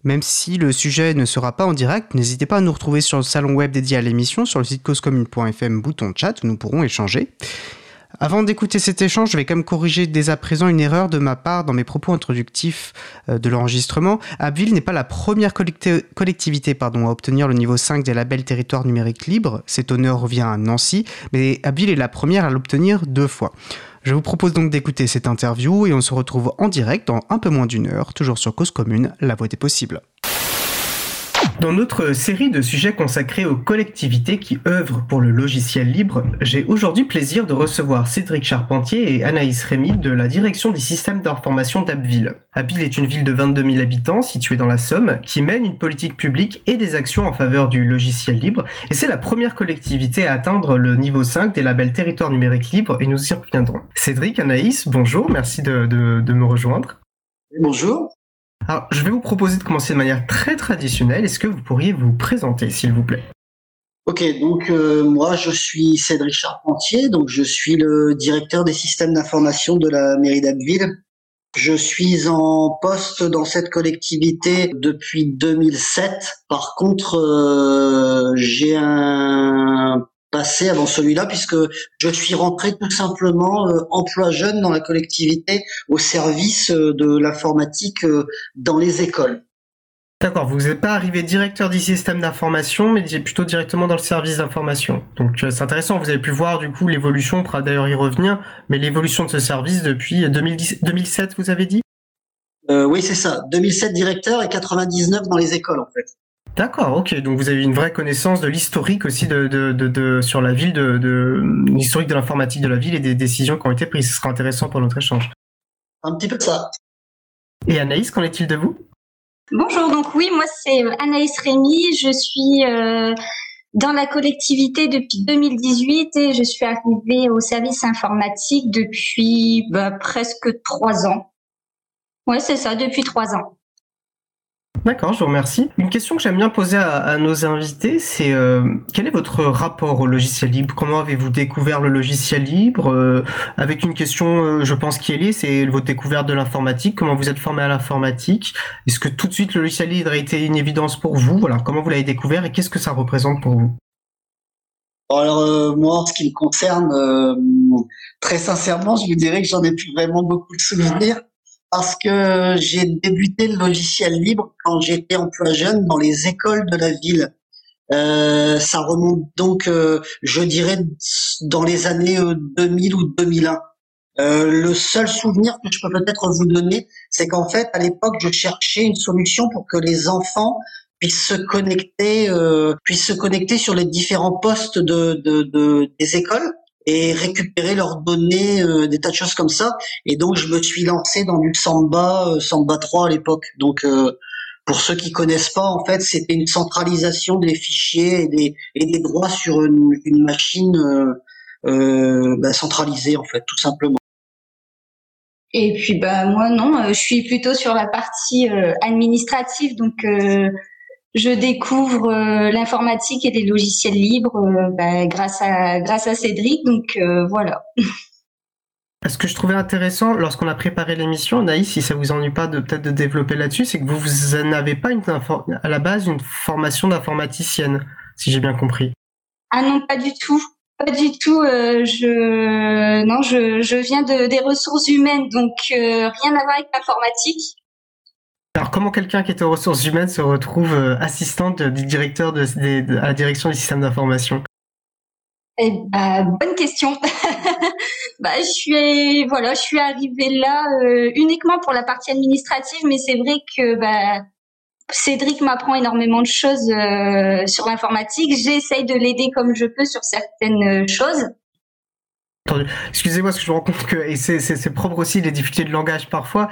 Même si le sujet ne sera pas en direct, n'hésitez pas à nous retrouver sur le salon web dédié à l'émission sur le site causecommune.fm bouton chat où nous pourrons échanger. Avant d'écouter cet échange, je vais quand même corriger dès à présent une erreur de ma part dans mes propos introductifs euh, de l'enregistrement. Abbeville n'est pas la première collectivité pardon, à obtenir le niveau 5 des labels territoire numérique libre. Cet honneur revient à Nancy, mais Abbeville est la première à l'obtenir deux fois. Je vous propose donc d'écouter cette interview et on se retrouve en direct dans un peu moins d'une heure, toujours sur Cause Commune, la voix des possibles. Dans notre série de sujets consacrés aux collectivités qui œuvrent pour le logiciel libre, j'ai aujourd'hui plaisir de recevoir Cédric Charpentier et Anaïs Rémy de la direction des systèmes d'information d'Abbeville. Abbeville est une ville de 22 000 habitants située dans la Somme qui mène une politique publique et des actions en faveur du logiciel libre et c'est la première collectivité à atteindre le niveau 5 des labels territoire numérique libre et nous y reviendrons. Cédric, Anaïs, bonjour, merci de, de me rejoindre. Bonjour. Alors, je vais vous proposer de commencer de manière très traditionnelle. Est-ce que vous pourriez vous présenter, s'il vous plaît? Ok, donc euh, moi je suis Cédric Charpentier, donc je suis le directeur des systèmes d'information de la mairie d'Abbeville. Je suis en poste dans cette collectivité depuis 2007. Par contre, euh, j'ai un passé avant celui-là puisque je suis rentré tout simplement euh, emploi jeune dans la collectivité au service euh, de l'informatique euh, dans les écoles. D'accord, vous n'êtes pas arrivé directeur du système d'information, mais plutôt directement dans le service d'information. Donc c'est intéressant, vous avez pu voir du coup l'évolution, on pourra d'ailleurs y revenir, mais l'évolution de ce service depuis 2010, 2007, vous avez dit? Oui, c'est ça, 2007 directeur et 99 dans les écoles en fait. D'accord, ok. Donc vous avez une vraie connaissance de l'historique aussi de, de, de, sur la ville, de, de l'historique de l'informatique de la ville et des décisions qui ont été prises. Ce sera intéressant pour notre échange. Un petit peu de ça. Et Anaïs, qu'en est-il de vous? Bonjour, donc oui, moi c'est Anaïs Rémy, je suis euh, dans la collectivité depuis 2018 et je suis arrivée au service informatique depuis bah, presque trois ans. Ouais, c'est ça, depuis trois ans. D'accord, je vous remercie. Une question que j'aime bien poser à, nos invités, c'est euh, quel est votre rapport au logiciel libre? Comment avez-vous découvert le logiciel libre? Euh, Avec une question, euh, je pense, qui est liée, c'est votre découverte de l'informatique. Comment vous êtes formé à l'informatique? Est-ce que tout de suite le logiciel libre a été une évidence pour vous? Voilà, comment vous l'avez découvert et qu'est-ce que ça représente pour vous? Alors moi, en ce qui me concerne, très sincèrement, je vous dirais que j'en ai plus vraiment beaucoup de souvenirs parce que j'ai débuté le logiciel libre quand j'étais emploi jeune dans les écoles de la ville. Euh, ça remonte donc, euh, je dirais, dans les années 2000 euh, ou 2001. Euh, le seul souvenir que je peux peut-être vous donner, c'est qu'en fait, à l'époque, je cherchais une solution pour que les enfants puissent se connecter, euh, puissent se connecter sur les différents postes de, de, de des écoles et récupérer leurs données, euh, des tas de choses comme ça. Et donc, je me suis lancé dans du Samba, euh, Samba 3 à l'époque. Donc, euh, pour ceux qui connaissent pas, en fait, c'était une centralisation des fichiers et des, et des droits sur une, une machine bah, centralisée, en fait, tout simplement. Et puis, bah moi, non, je suis plutôt sur la partie administrative, donc je découvre euh, l'informatique et les logiciels libres euh, bah, grâce à grâce à Cédric. Donc euh, voilà. Ce que je trouvais intéressant lorsqu'on a préparé l'émission, Naïs, si ça vous ennuie pas de peut-être de développer là-dessus, c'est que vous, vous n'avez pas une à la base une formation d'informaticienne, si j'ai bien compris. Ah non, pas du tout. Pas du tout. je non, je, je viens de, des ressources humaines, donc rien à voir avec l'informatique. Alors, comment quelqu'un qui est aux ressources humaines se retrouve euh, assistante du directeur de, à la direction des systèmes d'information? Eh ben, bonne question. bah, je suis voilà, je suis arrivée là euh, uniquement pour la partie administrative, mais c'est vrai que bah, Cédric m'apprend énormément de choses euh, sur l'informatique. J'essaye de l'aider comme je peux sur certaines choses. Excusez-moi, parce que je me rends compte que, et c'est propre aussi les difficultés de langage parfois,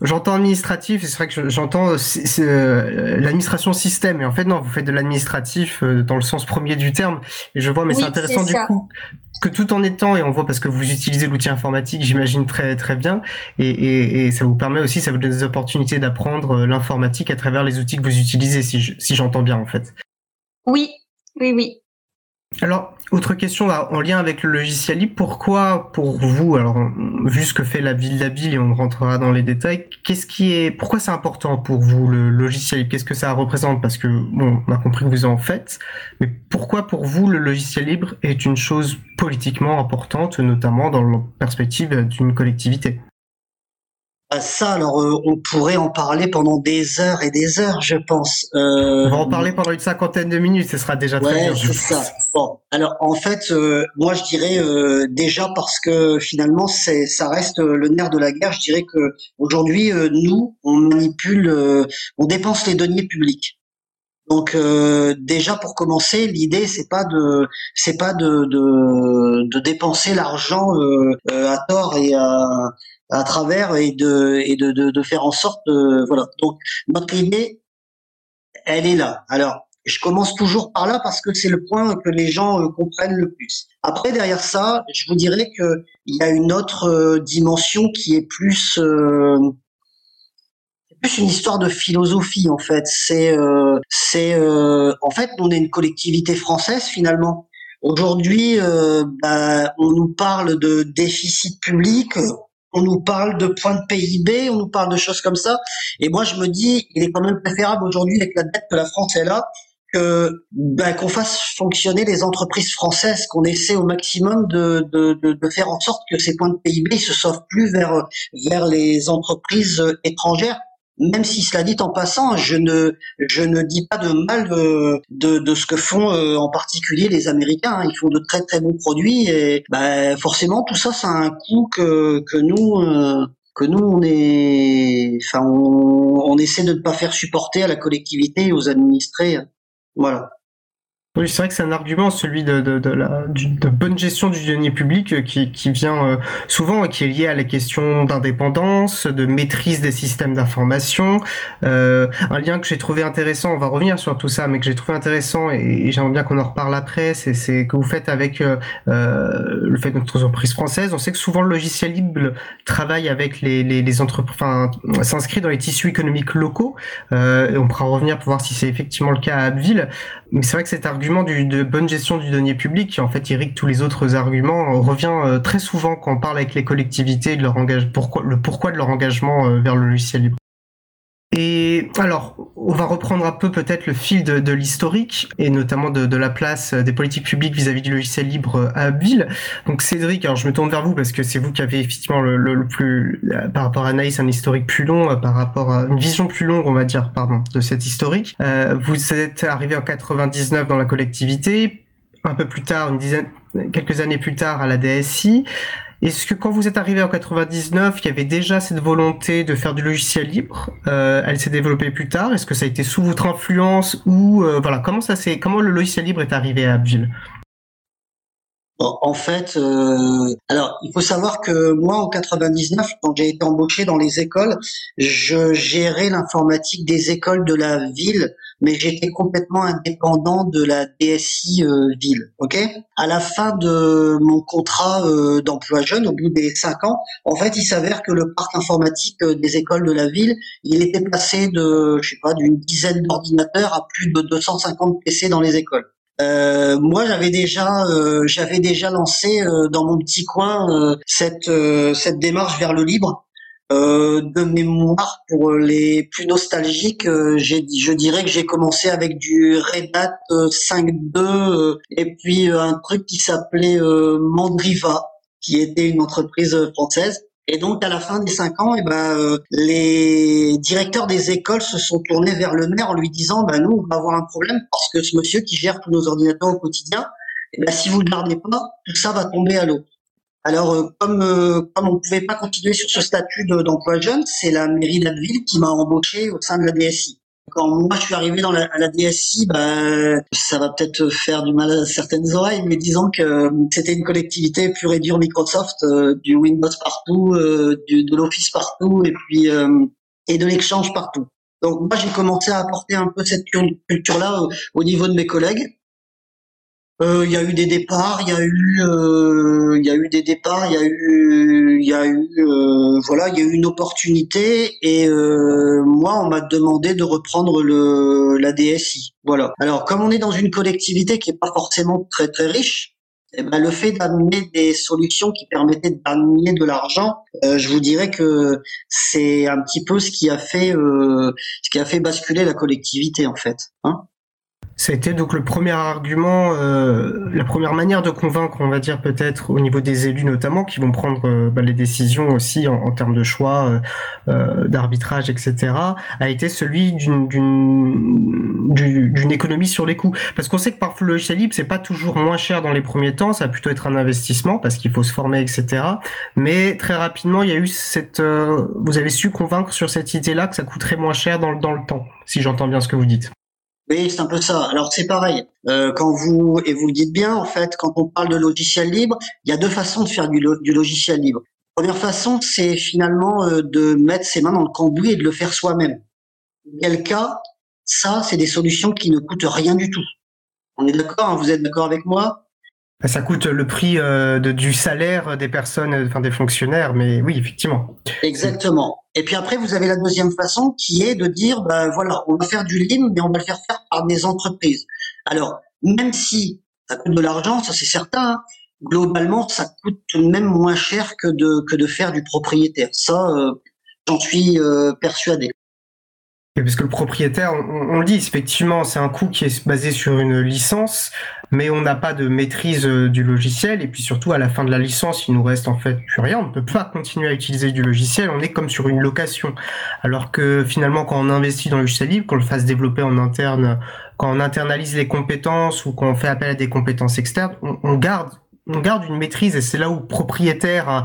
j'entends administratif, c'est vrai que j'entends euh, l'administration système, et en fait non, vous faites de l'administratif euh, dans le sens premier du terme, et je vois, mais c'est intéressant du coup que tout en étant, et on voit parce que vous utilisez l'outil informatique, j'imagine très très bien, et, et, ça vous permet aussi, ça vous donne des opportunités d'apprendre euh, l'informatique à travers les outils que vous utilisez, si j'entends bien en fait. Oui, oui, oui. Alors, autre question en lien avec le logiciel libre, pourquoi pour vous, alors vu ce que fait la ville d'Abille et on rentrera dans les détails, qu'est-ce qui est, pourquoi c'est important pour vous le logiciel libre? Qu'est-ce que ça représente? Parce que bon, on a compris que vous en faites, mais pourquoi pour vous le logiciel libre est une chose politiquement importante, notamment dans la perspective d'une collectivité? Ça, alors euh, on pourrait en parler pendant des heures et des heures, je pense. Euh, on va en parler pendant une cinquantaine de minutes, ce sera déjà très bien. c'est ça. Bon, alors en fait, euh, moi je dirais déjà parce que finalement c'est ça reste le nerf de la guerre. Je dirais que aujourd'hui nous on manipule, on dépense les deniers publics. Donc déjà pour commencer, l'idée c'est pas de c'est pas de, de, de dépenser l'argent à tort et à à travers et de et de, de, de faire en sorte de, voilà donc notre idée elle est là alors je commence toujours par là parce que c'est le point que les gens euh, comprennent le plus. Après, derrière ça, je vous dirais que il y a une autre euh, dimension qui est plus, euh, plus une histoire de philosophie en fait. C'est, c'est, en fait, on est une collectivité française finalement. Aujourd'hui, bah, on nous parle de déficit public, on nous parle de points de PIB, on nous parle de choses comme ça. Et moi, je me dis, il est quand même préférable aujourd'hui, avec la dette que la France est là, que ben, qu'on fasse fonctionner les entreprises françaises, qu'on essaie au maximum de, de, de, faire en sorte que ces points de PIB se sauvent plus vers vers les entreprises étrangères même si cela dit en passant, je ne, je ne dis pas de mal de, de, ce que font euh, en particulier les Américains. Hein. Ils font de très très bons produits et bah, forcément tout ça, ça a un coût que, que nous, euh, que nous on est, enfin on, on essaie de ne pas faire supporter à la collectivité et aux administrés. Voilà. Oui, c'est vrai que c'est un argument, celui de, de, de, la, de bonne gestion du denier public, euh, qui, qui vient euh, souvent et qui est lié à la question d'indépendance, de maîtrise des systèmes d'information. Euh, un lien que j'ai trouvé intéressant, on va revenir sur tout ça, mais que j'ai trouvé intéressant et, j'aimerais bien qu'on en reparle après, c'est que vous faites avec euh, le fait de notre entreprise française. On sait que souvent le logiciel libre travaille avec les, les, les entreprises, enfin, s'inscrit dans les tissus économiques locaux. et on pourra revenir pour voir si c'est effectivement le cas à Abbeville. Mais c'est vrai que cet argument du, de bonne gestion du denier public, qui en fait irrigue tous les autres arguments, revient euh, très souvent quand on parle avec les collectivités de leur pourquoi, le pourquoi de leur engagement euh, vers le logiciel libre. Et alors, on va reprendre un peu peut-être le fil de, l'historique et notamment de, la place des politiques publiques vis-à-vis du logiciel libre à Ville. Donc Cédric, alors je me tourne vers vous parce que c'est vous qui avez effectivement le, plus, par rapport à Naïs, un historique plus long, euh, par rapport à une vision plus longue, on va dire, pardon, de cet historique. Euh, vous êtes arrivé en 99 dans la collectivité, un peu plus tard, une dizaine, quelques années plus tard à la DSI. Est-ce que quand vous êtes arrivé en 99, il y avait déjà cette volonté de faire du logiciel libre euh, Elle s'est développée plus tard? Est-ce que ça a été sous votre influence ou euh, voilà comment ça s'est comment le logiciel libre est arrivé à Abbeville en fait, euh, alors il faut savoir que moi en 99, quand j'ai été embauché dans les écoles, je gérais l'informatique des écoles de la ville, mais j'étais complètement indépendant de la DSI euh, ville. Ok? À la fin de mon contrat euh, d'emploi jeune, au bout des cinq ans, en fait, il s'avère que le parc informatique des écoles de la ville, il était passé de, je sais pas, d'une dizaine d'ordinateurs à plus de 250 PC dans les écoles. Euh, moi, j'avais déjà, euh, j'avais déjà lancé euh, dans mon petit coin cette cette démarche vers le libre. de mémoire, pour les plus nostalgiques, je dirais que j'ai commencé avec du Red Hat 5.2 et puis un truc qui s'appelait Mandriva, qui était une entreprise française. Et donc à la fin des cinq ans, eh ben euh, les directeurs des écoles se sont tournés vers le maire en lui disant ben nous on va avoir un problème parce que ce monsieur qui gère tous nos ordinateurs au quotidien, eh ben si vous ne le gardez pas, tout ça va tomber à l'eau. Alors euh, comme euh, comme on pouvait pas continuer sur ce statut d'emploi jeune, c'est la mairie d'Abbeville qui m'a embauché au sein de la DSI. Quand moi je suis arrivé dans la, à la DSI, bah, ça va peut-être faire du mal à certaines oreilles, mais disons que c'était une collectivité pure et dure Microsoft, euh, du Windows partout, euh, du, de l'Office partout, et puis euh, et de l'exchange partout. Donc moi j'ai commencé à apporter un peu cette culture-là au niveau de mes collègues. Euh, il y a eu des départs, il y a eu, euh, il y a eu des départs, il y a eu, il y a eu, euh, voilà, il y a eu une opportunité et moi on m'a demandé de reprendre le la DSI. Voilà. Alors comme on est dans une collectivité qui est pas forcément très très riche, eh ben, le fait d'amener des solutions qui permettaient d'amener de l'argent, je vous dirais que c'est un petit peu ce qui a fait ce qui a fait basculer la collectivité en fait. Hein ça a été donc le premier argument, euh, la première manière de convaincre, on va dire peut-être au niveau des élus notamment, qui vont prendre euh, bah, les décisions aussi en, termes de choix, euh, d'arbitrage, etc., a été celui d'une économie sur les coûts. Parce qu'on sait que parfois le logiciel libre, c'est pas toujours moins cher dans les premiers temps, ça va plutôt être un investissement parce qu'il faut se former, etc. Mais très rapidement, il y a eu cette, vous avez su convaincre sur cette idée-là que ça coûterait moins cher dans le temps, si j'entends bien ce que vous dites. Oui, c'est un peu ça. Alors c'est pareil. Euh, quand vous et vous le dites bien, en fait, quand on parle de logiciel libre, il y a deux façons de faire du, logiciel libre. Première façon, c'est finalement euh, de mettre ses mains dans le cambouis et de le faire soi-même. Quel cas, ça, c'est des solutions qui ne coûtent rien du tout. On est d'accord hein, Vous êtes d'accord avec moi? Ça coûte le prix euh, du salaire des personnes, enfin des fonctionnaires, mais oui, effectivement. Exactement. Et puis après, vous avez la deuxième façon qui est de dire, ben voilà, on va faire du lean, mais on va le faire faire par des entreprises. Alors, même si ça coûte de l'argent, ça c'est certain, globalement, ça coûte tout de même moins cher que de, que de faire du propriétaire. Ça, euh, j'en suis euh, persuadé. Parce que le propriétaire, on, le dit, effectivement, c'est un coût qui est basé sur une licence, mais on n'a pas de maîtrise euh, du logiciel. Et puis surtout, à la fin de la licence, il nous reste en fait plus rien. On ne peut pas continuer à utiliser du logiciel. On est comme sur une location. Alors que finalement, quand on investit dans le logiciel libre, qu'on le fasse développer en interne, quand on internalise les compétences ou quand on fait appel à des compétences externes, on garde on garde une maîtrise et c'est là où propriétaire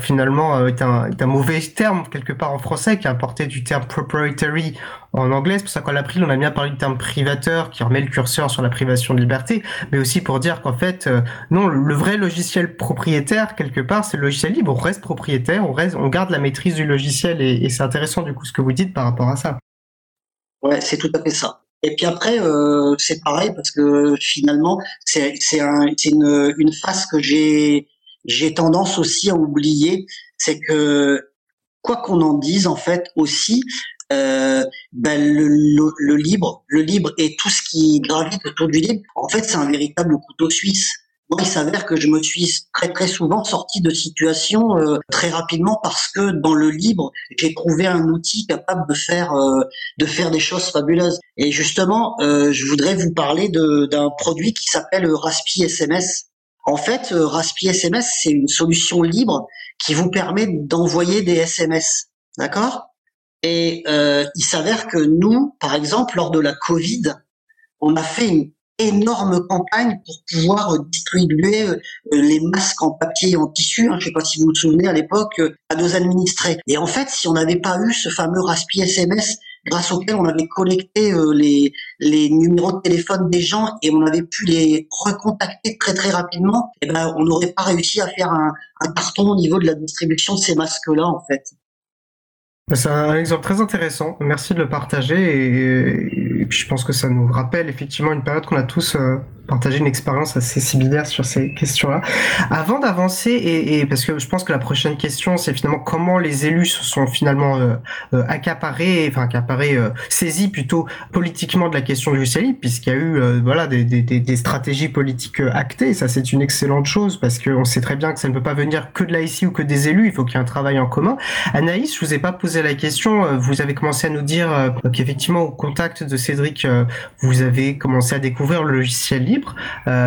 finalement euh, est un, est un, mauvais terme quelque part en français qui a apporté du terme proprietary en anglais. C'est pour ça qu'en April on a bien parlé du terme privateur qui remet le curseur sur la privation de liberté, mais aussi pour dire qu'en fait euh, non, le vrai logiciel propriétaire quelque part c'est le logiciel libre. On reste propriétaire, on reste, on garde la maîtrise du logiciel et, et c'est intéressant du coup ce que vous dites par rapport à ça. Ouais, c'est tout à fait ça. Et puis après, euh, c'est pareil parce que finalement, c'est un, une, une phase que j'ai j'ai tendance aussi à oublier, c'est que quoi qu'on en dise, en fait, aussi, euh, ben le, le, le, libre, le libre et tout ce qui gravite autour du libre, en fait, c'est un véritable couteau suisse il s'avère que je me suis très très souvent sorti de situations euh, très rapidement parce que dans le libre, j'ai trouvé un outil capable de faire euh, de faire des choses fabuleuses. Et justement, euh, je voudrais vous parler d'un produit qui s'appelle Raspi SMS. En fait, Raspi SMS, c'est une solution libre qui vous permet d'envoyer des SMS. D'accord? Et il s'avère que nous, par exemple, lors de la Covid, on a fait une énorme campagne pour pouvoir distribuer euh, les masques en papier et en tissu, hein, je ne sais pas si vous vous souvenez à l'époque, euh, à nos administrés. Et en fait, si on n'avait pas eu ce fameux Raspi SMS grâce auquel on avait collecté euh, les, numéros de téléphone des gens et on avait pu les recontacter très très rapidement, eh ben, on n'aurait pas réussi à faire un, un carton au niveau de la distribution de ces masques-là, en fait. C'est un exemple très intéressant. Merci de le partager je pense que ça nous rappelle effectivement une période qu'on a tous euh, partager une expérience assez similaire sur ces questions-là. Avant d'avancer, et, et, parce que je pense que la prochaine question, c'est finalement comment les élus se sont finalement euh, euh accaparés, enfin accaparés, saisis plutôt politiquement de la question du CELI, puisqu'il y a eu voilà des, des, stratégies politiques actées. ça, c'est une excellente chose parce qu'on sait très bien que ça ne peut pas venir que de l'AIC ou que des élus. Il faut qu'il y ait un travail en commun. Anaïs, je vous ai pas posé la question. Vous avez commencé à nous dire qu'effectivement, au contact de ces Cédric, vous avez commencé à découvrir le logiciel libre.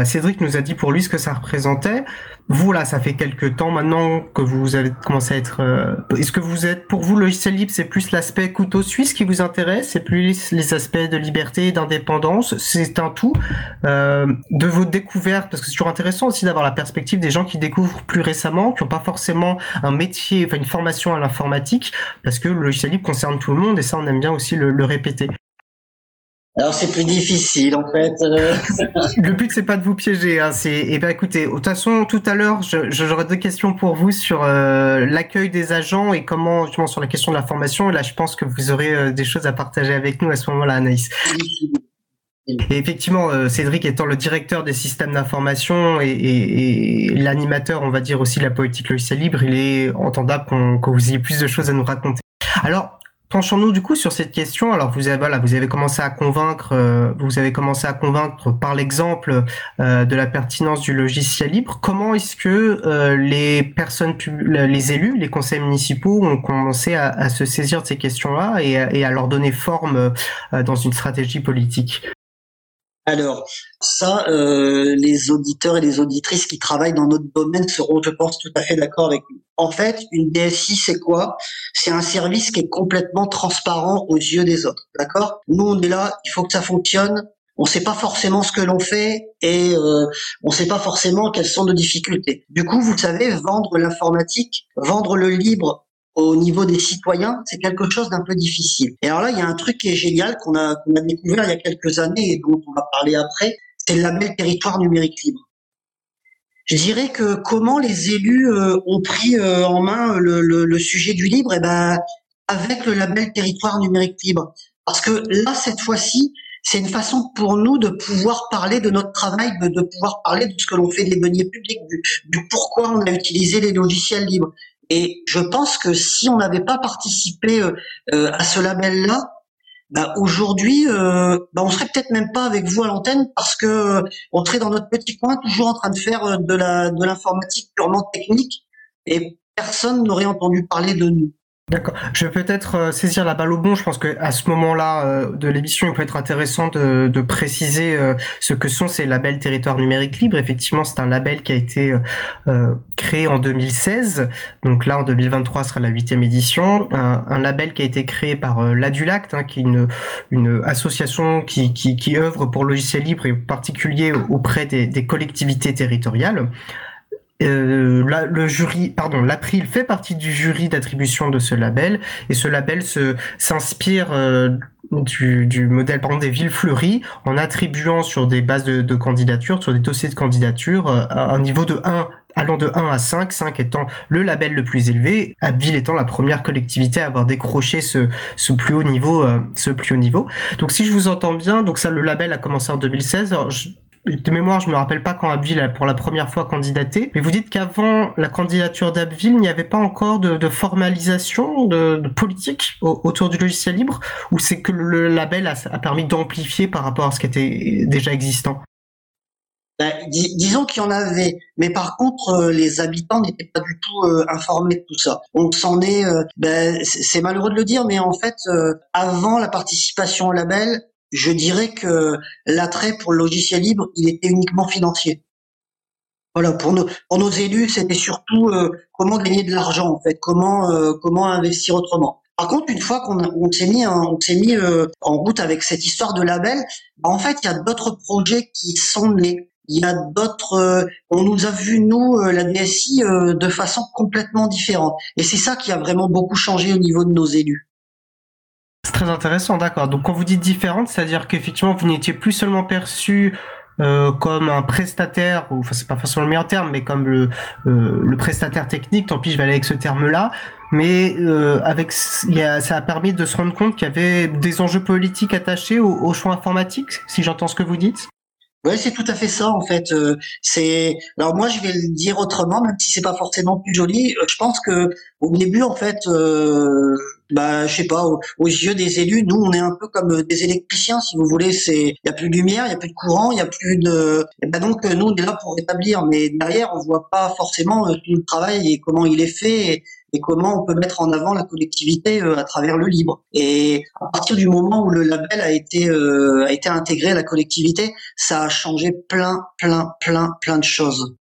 Cédric nous a dit pour lui ce que ça représentait. Vous là, ça fait quelques temps maintenant que vous avez commencé à être. Est-ce que vous êtes pour vous le logiciel libre, c'est plus l'aspect couteau suisse qui vous intéresse, c'est plus les aspects de liberté, d'indépendance, c'est un tout de vos découvertes? Parce que c'est toujours intéressant aussi d'avoir la perspective des gens qui découvrent plus récemment, qui n'ont pas forcément un métier, une formation à l'informatique, parce que le logiciel libre concerne tout le monde et ça on aime bien aussi le, répéter. Alors c'est plus difficile en fait. le but c'est pas de vous piéger. Hein, c'est eh ben écoutez, de toute façon tout à l'heure j'aurai deux questions pour vous sur euh, l'accueil des agents et comment justement sur la question de la formation. Et là je pense que vous aurez euh, des choses à partager avec nous à ce moment-là, Anaïs. Et effectivement, euh, Cédric étant le directeur des systèmes d'information et, l'animateur, on va dire aussi de la politique logicielle libre, il est entendable qu'on que vous ayez plus de choses à nous raconter. Alors, penchons-nous du coup sur cette question. Alors, vous avez voilà, vous avez commencé à convaincre, euh, vous avez commencé à convaincre par l'exemple euh, de la pertinence du logiciel libre. Comment est-ce que les personnes, les élus, les conseils municipaux ont commencé à, se saisir de ces questions-là et, à leur donner forme dans une stratégie politique? Alors, ça, euh, les auditeurs et les auditrices qui travaillent dans notre domaine seront, je pense, tout à fait d'accord avec nous. En fait, une DSI, c'est quoi? C'est un service qui est complètement transparent aux yeux des autres, d'accord? Nous, on est là, il faut que ça fonctionne. On ne sait pas forcément ce que l'on fait et euh, on ne sait pas forcément quelles sont nos difficultés. Du coup, vous savez, vendre l'informatique, vendre le libre au niveau des citoyens, c'est quelque chose d'un peu difficile. Et alors là, il y a un truc qui est génial qu'on a, découvert il y a quelques années et dont on va parler après, c'est le label territoire numérique libre. Je dirais que comment les élus euh, ont pris euh, en main le, sujet du libre, et eh ben avec le label territoire numérique libre. Parce que là, cette fois-ci, c'est une façon pour nous de pouvoir parler de notre travail, de, pouvoir parler de ce que l'on fait des deniers publics, du pourquoi on a utilisé les logiciels libres. Et je pense que si on n'avait pas participé euh, euh, à ce label-là, bah aujourd'hui, euh, bah on serait peut-être même pas avec vous à l'antenne parce que on serait dans notre petit coin, toujours en train de faire de de l'informatique purement technique, et personne n'aurait entendu parler de nous. D'accord. Je vais peut-être euh, saisir la balle au bon. Je pense qu'à ce moment-là euh, de l'émission, il peut être intéressant de, préciser euh, ce que sont ces labels territoire numérique libre. Effectivement, c'est un label qui a été créé en 2016. Donc là, en 2023, sera la huitième édition. Un, label qui a été créé par l'Adulact, hein, qui est une, association qui, œuvre pour le logiciel libre et en particulier auprès des collectivités territoriales. Euh, le jury, pardon, l'April fait partie du jury d'attribution de ce label et ce label se s'inspire euh, du, du, modèle par des villes fleuries en attribuant sur des bases de, de candidature, sur des dossiers de candidature, euh, un niveau de 1 allant de 1 à 5, 5 étant le label le plus élevé, Abbeville étant la première collectivité à avoir décroché ce, ce plus haut niveau, euh, ce plus haut niveau. Donc si je vous entends bien, donc ça le label a commencé en 2016. Alors, je, de mémoire, je me rappelle pas quand Abbeville a pour la première fois candidaté, mais vous dites qu'avant la candidature d'Abbeville, il n'y avait pas encore de, formalisation de, politique autour du logiciel libre, ou c'est que le label a, permis d'amplifier par rapport à ce qui était déjà existant? Ben, disons qu'il y en avait, mais par contre, euh, les habitants n'étaient pas du tout euh, informés de tout ça. On s'en est, euh, ben, c'est malheureux de le dire, mais en fait, avant la participation au label, je dirais que l'attrait pour le logiciel libre, il était uniquement financier. Voilà, pour nos, pour nos élus, c'était surtout euh, comment gagner de l'argent en fait, comment euh, comment investir autrement. Par contre, une fois qu'on on s'est mis, on s'est mis euh, en route avec cette histoire de label, en fait, il y a d'autres projets qui sont nés. Il y a d'autres. on nous a vu nous la DSI de façon complètement différente, et c'est ça qui a vraiment beaucoup changé au niveau de nos élus. C'est très intéressant, d'accord. Donc quand vous dites différente, c'est-à-dire qu'effectivement vous n'étiez plus seulement perçu euh, comme un prestataire, ou enfin c'est pas forcément le meilleur terme, mais comme le, euh, le prestataire technique, tant pis je vais aller avec ce terme-là, mais euh, avec y a, ça a permis de se rendre compte qu'il y avait des enjeux politiques attachés au, au choix informatique, si j'entends ce que vous dites? Ouais, c'est tout à fait ça en fait. Euh, c'est alors moi je vais le dire autrement, même si c'est pas forcément plus joli. Euh, je pense que au début en fait, euh, bah je sais pas, aux, yeux des élus, nous on est un peu comme des électriciens si vous voulez. C'est il y a plus de lumière, il y a plus de courant, il y a plus de. Et bah donc nous on est là pour rétablir, mais derrière on voit pas forcément tout le travail et comment il est fait. Et, et comment on peut mettre en avant la collectivité à travers le libre. Et à partir du moment où le label a été a été intégré à la collectivité, ça a changé plein, plein, plein, plein de choses.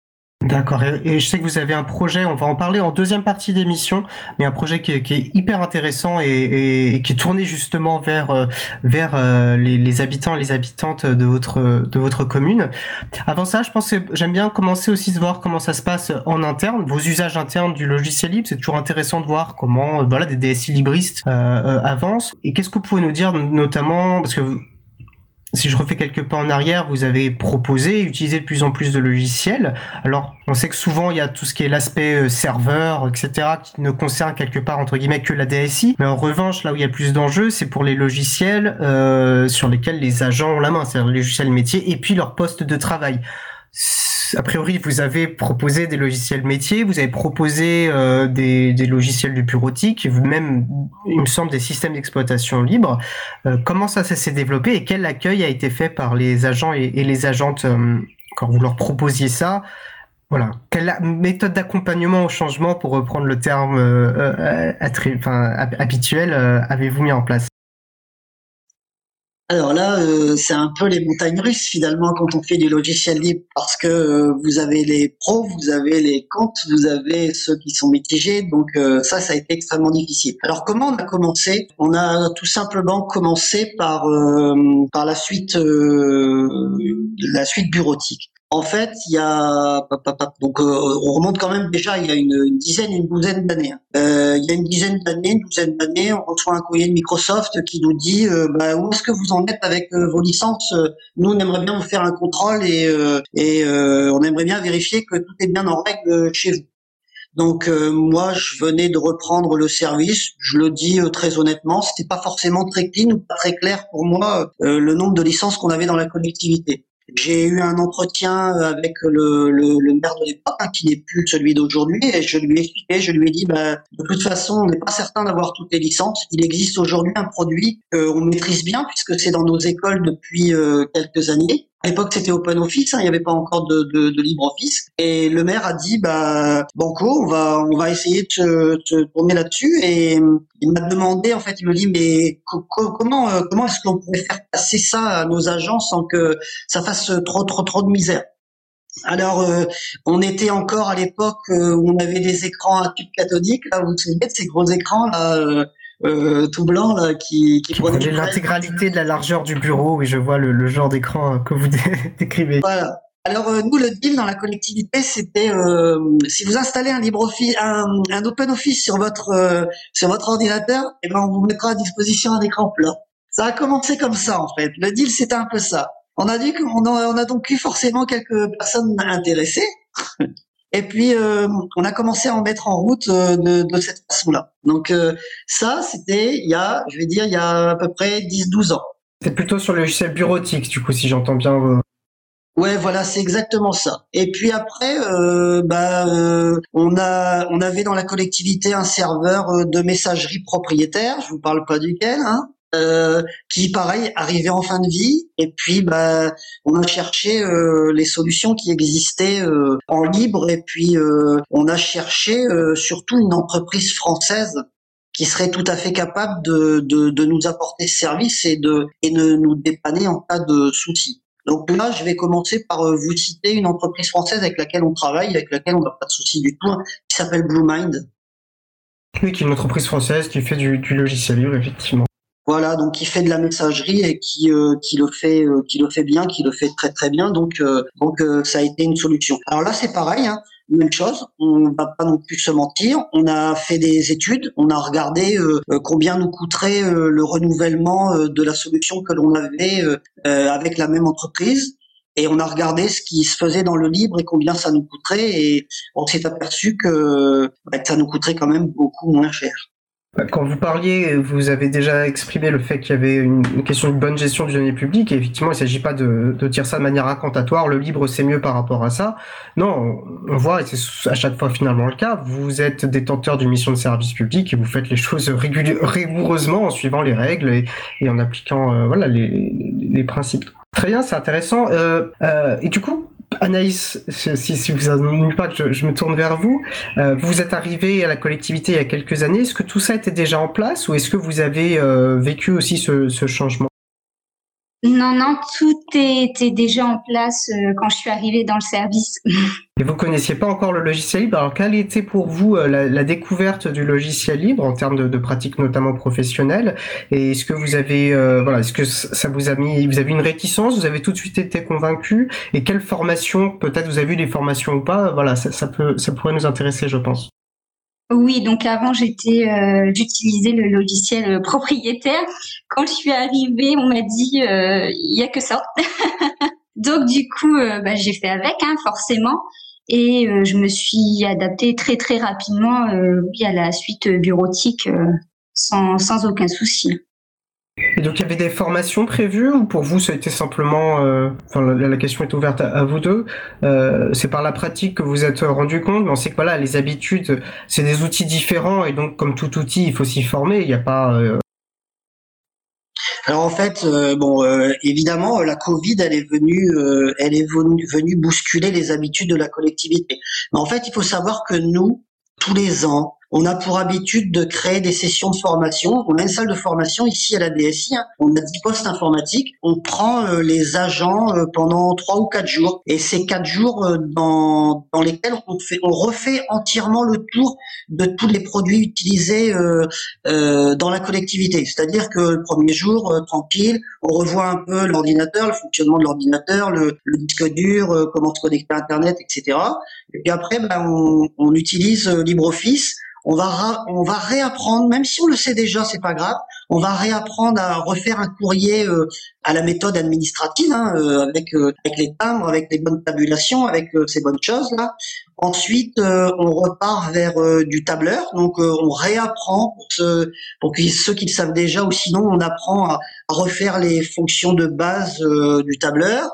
D'accord. Et, je sais que vous avez un projet, on va en parler en deuxième partie d'émission, mais un projet qui est, hyper intéressant et, qui est tourné justement vers euh, vers euh, les, habitants et les habitantes de votre de votre commune. Avant ça, je pense que j'aime bien commencer aussi de voir comment ça se passe en interne, vos usages internes du logiciel libre. C'est toujours intéressant de voir comment voilà des DSI libristes euh, avancent. Et qu'est-ce que vous pouvez nous dire notamment parce que si je refais quelques pas en arrière, vous avez proposé utiliser de plus en plus de logiciels. Alors, on sait que souvent, il y a tout ce qui est l'aspect euh, serveur, etc., qui ne concerne quelque part, entre guillemets, que la DSI. Mais en revanche, là où il y a plus d'enjeux, c'est pour les logiciels euh, sur lesquels les agents ont la main, c'est-à-dire les logiciels métiers, et puis leur poste de travail a priori, vous avez proposé des logiciels métiers, vous avez proposé euh, des, logiciels du bureautique, vous-même, il me semble, des systèmes d'exploitation libre. Euh, comment ça, s'est développé et quel accueil a été fait par les agents et, les agentes euh, quand vous leur proposiez ça? Voilà. Quelle méthode d'accompagnement au changement, pour reprendre le terme habituel, avez-vous mis en place? Alors là, euh, c'est un peu les montagnes russes finalement quand on fait du logiciel libre parce que euh, vous avez les pros, vous avez les comptes, vous avez ceux qui sont mitigés. Donc euh, ça, ça a été extrêmement difficile. Alors comment on a commencé? On a tout simplement commencé par par la suite la suite bureautique. En fait, il y a donc euh, on remonte quand même déjà il y a une, dizaine, une douzaine d'années. Hein. Euh, il y a une dizaine d'années, une douzaine d'années, on reçoit un courrier de Microsoft qui nous dit euh, bah, où est-ce que vous en êtes avec vos licences? Nous, on aimerait bien vous faire un contrôle et, et on aimerait bien vérifier que tout est bien en règle chez vous. Donc moi, je venais de reprendre le service. Je le dis très honnêtement, c'était pas forcément très clean ou pas très clair pour moi le nombre de licences qu'on avait dans la collectivité. J'ai eu un entretien avec le, le, le maire de l'époque, hein, qui n'est plus celui d'aujourd'hui, et je lui ai expliqué, je lui ai dit, bah, de toute façon, on n'est pas certain d'avoir toutes les licences. Il existe aujourd'hui un produit qu'on maîtrise bien, puisque c'est dans nos écoles depuis euh, quelques années. À l'époque, c'était Open Office, hein, il n'y avait pas encore de, de, de LibreOffice. Et le maire a dit, bah, Banco, on va, on va essayer de te, te tourner là-dessus. Et il m'a demandé, en fait, il me dit, mais comment, euh, comment est-ce qu'on pourrait faire passer ça à nos agents sans que ça fasse trop, trop, trop de misère? Alors, euh, on était encore à l'époque euh, où on avait des écrans à tube cathodique. Là, vous vous souvenez de ces gros écrans là, euh, tout blanc là qui, qui, prenait l'intégralité de la largeur du bureau. Oui, je vois le, genre d'écran que vous décrivez. Voilà. Alors euh, nous le deal dans la collectivité c'était euh, si vous installez un LibreOffice, un, un OpenOffice sur votre sur votre ordinateur, et eh ben on vous mettra à disposition un écran plat. Ça a commencé comme ça en fait. Le deal c'était un peu ça. On a dit qu'on on a donc eu forcément quelques personnes intéressées. Et puis, euh, on a commencé à en mettre en route euh, de, de, cette façon-là. Donc, euh, ça, c'était il y a, je vais dire, il y a à peu près 10-12 ans. C'est plutôt sur le logiciel bureautique, du coup, si j'entends bien. Ouais, voilà, c'est exactement ça. Et puis après, bah, on a, on avait dans la collectivité un serveur de messagerie propriétaire. Je vous parle pas duquel, hein. Euh, qui pareil arrivait en fin de vie et puis bah on a cherché euh, les solutions qui existaient euh, en libre et puis on a cherché surtout une entreprise française qui serait tout à fait capable de, de, de nous apporter ce service et de et de nous dépanner en cas de soucis. Donc là, je vais commencer par vous citer une entreprise française avec laquelle on travaille, avec laquelle on n'a pas de soucis du tout, qui s'appelle BlueMind. Oui, qui est une entreprise française qui fait du, du logiciel libre, effectivement. Voilà, donc il fait de la messagerie et qui euh, qui le fait euh, qui le fait bien, qui le fait très très bien. Donc euh, donc ça a été une solution. Alors là c'est pareil, hein, même chose. On va pas non plus se mentir. On a fait des études, on a regardé combien nous coûterait le renouvellement de la solution que l'on avait avec la même entreprise. Et on a regardé ce qui se faisait dans le libre et combien ça nous coûterait. Et on s'est aperçu que, bah, que ça nous coûterait quand même beaucoup moins cher. Quand vous parliez, vous avez déjà exprimé le fait qu'il y avait une, question de bonne gestion du données public. Et effectivement, il ne s'agit pas de, de, dire ça de manière incantatoire. Le libre, c'est mieux par rapport à ça. Non, on voit, et c'est à chaque fois finalement le cas, vous êtes détenteur d'une mission de service public et vous faites les choses rigoureusement en suivant les règles et, en appliquant euh, voilà, les, les, principes. Très bien, c'est intéressant. Euh, euh, et du coup, Anaïs, si, vous n'en pas que je, me tourne vers vous, euh, vous êtes arrivé à la collectivité il y a quelques années. Est-ce que tout ça était déjà en place ou est-ce que vous avez euh, vécu aussi ce changement? Non, non, tout était déjà en place euh, quand je suis arrivée dans le service. Et vous connaissiez pas encore le logiciel libre? Alors, quelle était pour vous euh, la, découverte du logiciel libre en termes de, pratiques notamment professionnelles? Et est-ce que vous avez, euh, voilà, est-ce que ça vous a mis, vous avez une réticence? Vous avez tout de suite été convaincu? Et quelle formation Peut-être vous avez vu des formations ou pas? Voilà, ça peut, ça pourrait nous intéresser, je pense. Oui, donc avant j'étais, euh, j'utilisais le logiciel euh, propriétaire. Quand je suis arrivée, on m'a dit euh, il y a que ça. donc du coup, bah, j'ai fait avec, hein, forcément, et je me suis adaptée très très rapidement oui, à la suite bureautique sans, sans aucun souci. Et donc il y avait des formations prévues ou pour vous ça a été simplement, euh, enfin la, question est ouverte à, vous deux, euh, c'est par la pratique que vous êtes rendu compte, mais on sait que voilà les habitudes c'est des outils différents et donc comme tout outil il faut s'y former, il n'y a pas. Euh, Alors en fait, bon, évidemment, la Covid, elle est venue, elle est venue bousculer les habitudes de la collectivité. Mais en fait, il faut savoir que nous, tous les ans, on a pour habitude de créer des sessions de formation. On a une salle de formation ici à la DSI. Hein. On a 10 postes informatiques. On prend euh, les agents euh, pendant trois ou quatre jours. Et ces quatre jours euh, dans, dans lesquels on, fait, on refait entièrement le tour de tous les produits utilisés dans la collectivité. C'est-à-dire que le premier jour, tranquille, on revoit un peu l'ordinateur, le fonctionnement de l'ordinateur, le, disque dur, comment se connecter à Internet, etc. Et puis après, ben, on, on utilise LibreOffice on va on va réapprendre, même si on le sait déjà, c'est pas grave. On va réapprendre à refaire un courrier euh, à la méthode administrative, hein, euh, avec euh, avec les timbres, avec les bonnes tabulations, avec ces bonnes choses là. Ensuite, on repart vers du tableur, donc on réapprend pour, pour ceux qui le savent déjà, ou sinon on apprend à, à refaire les fonctions de base du tableur.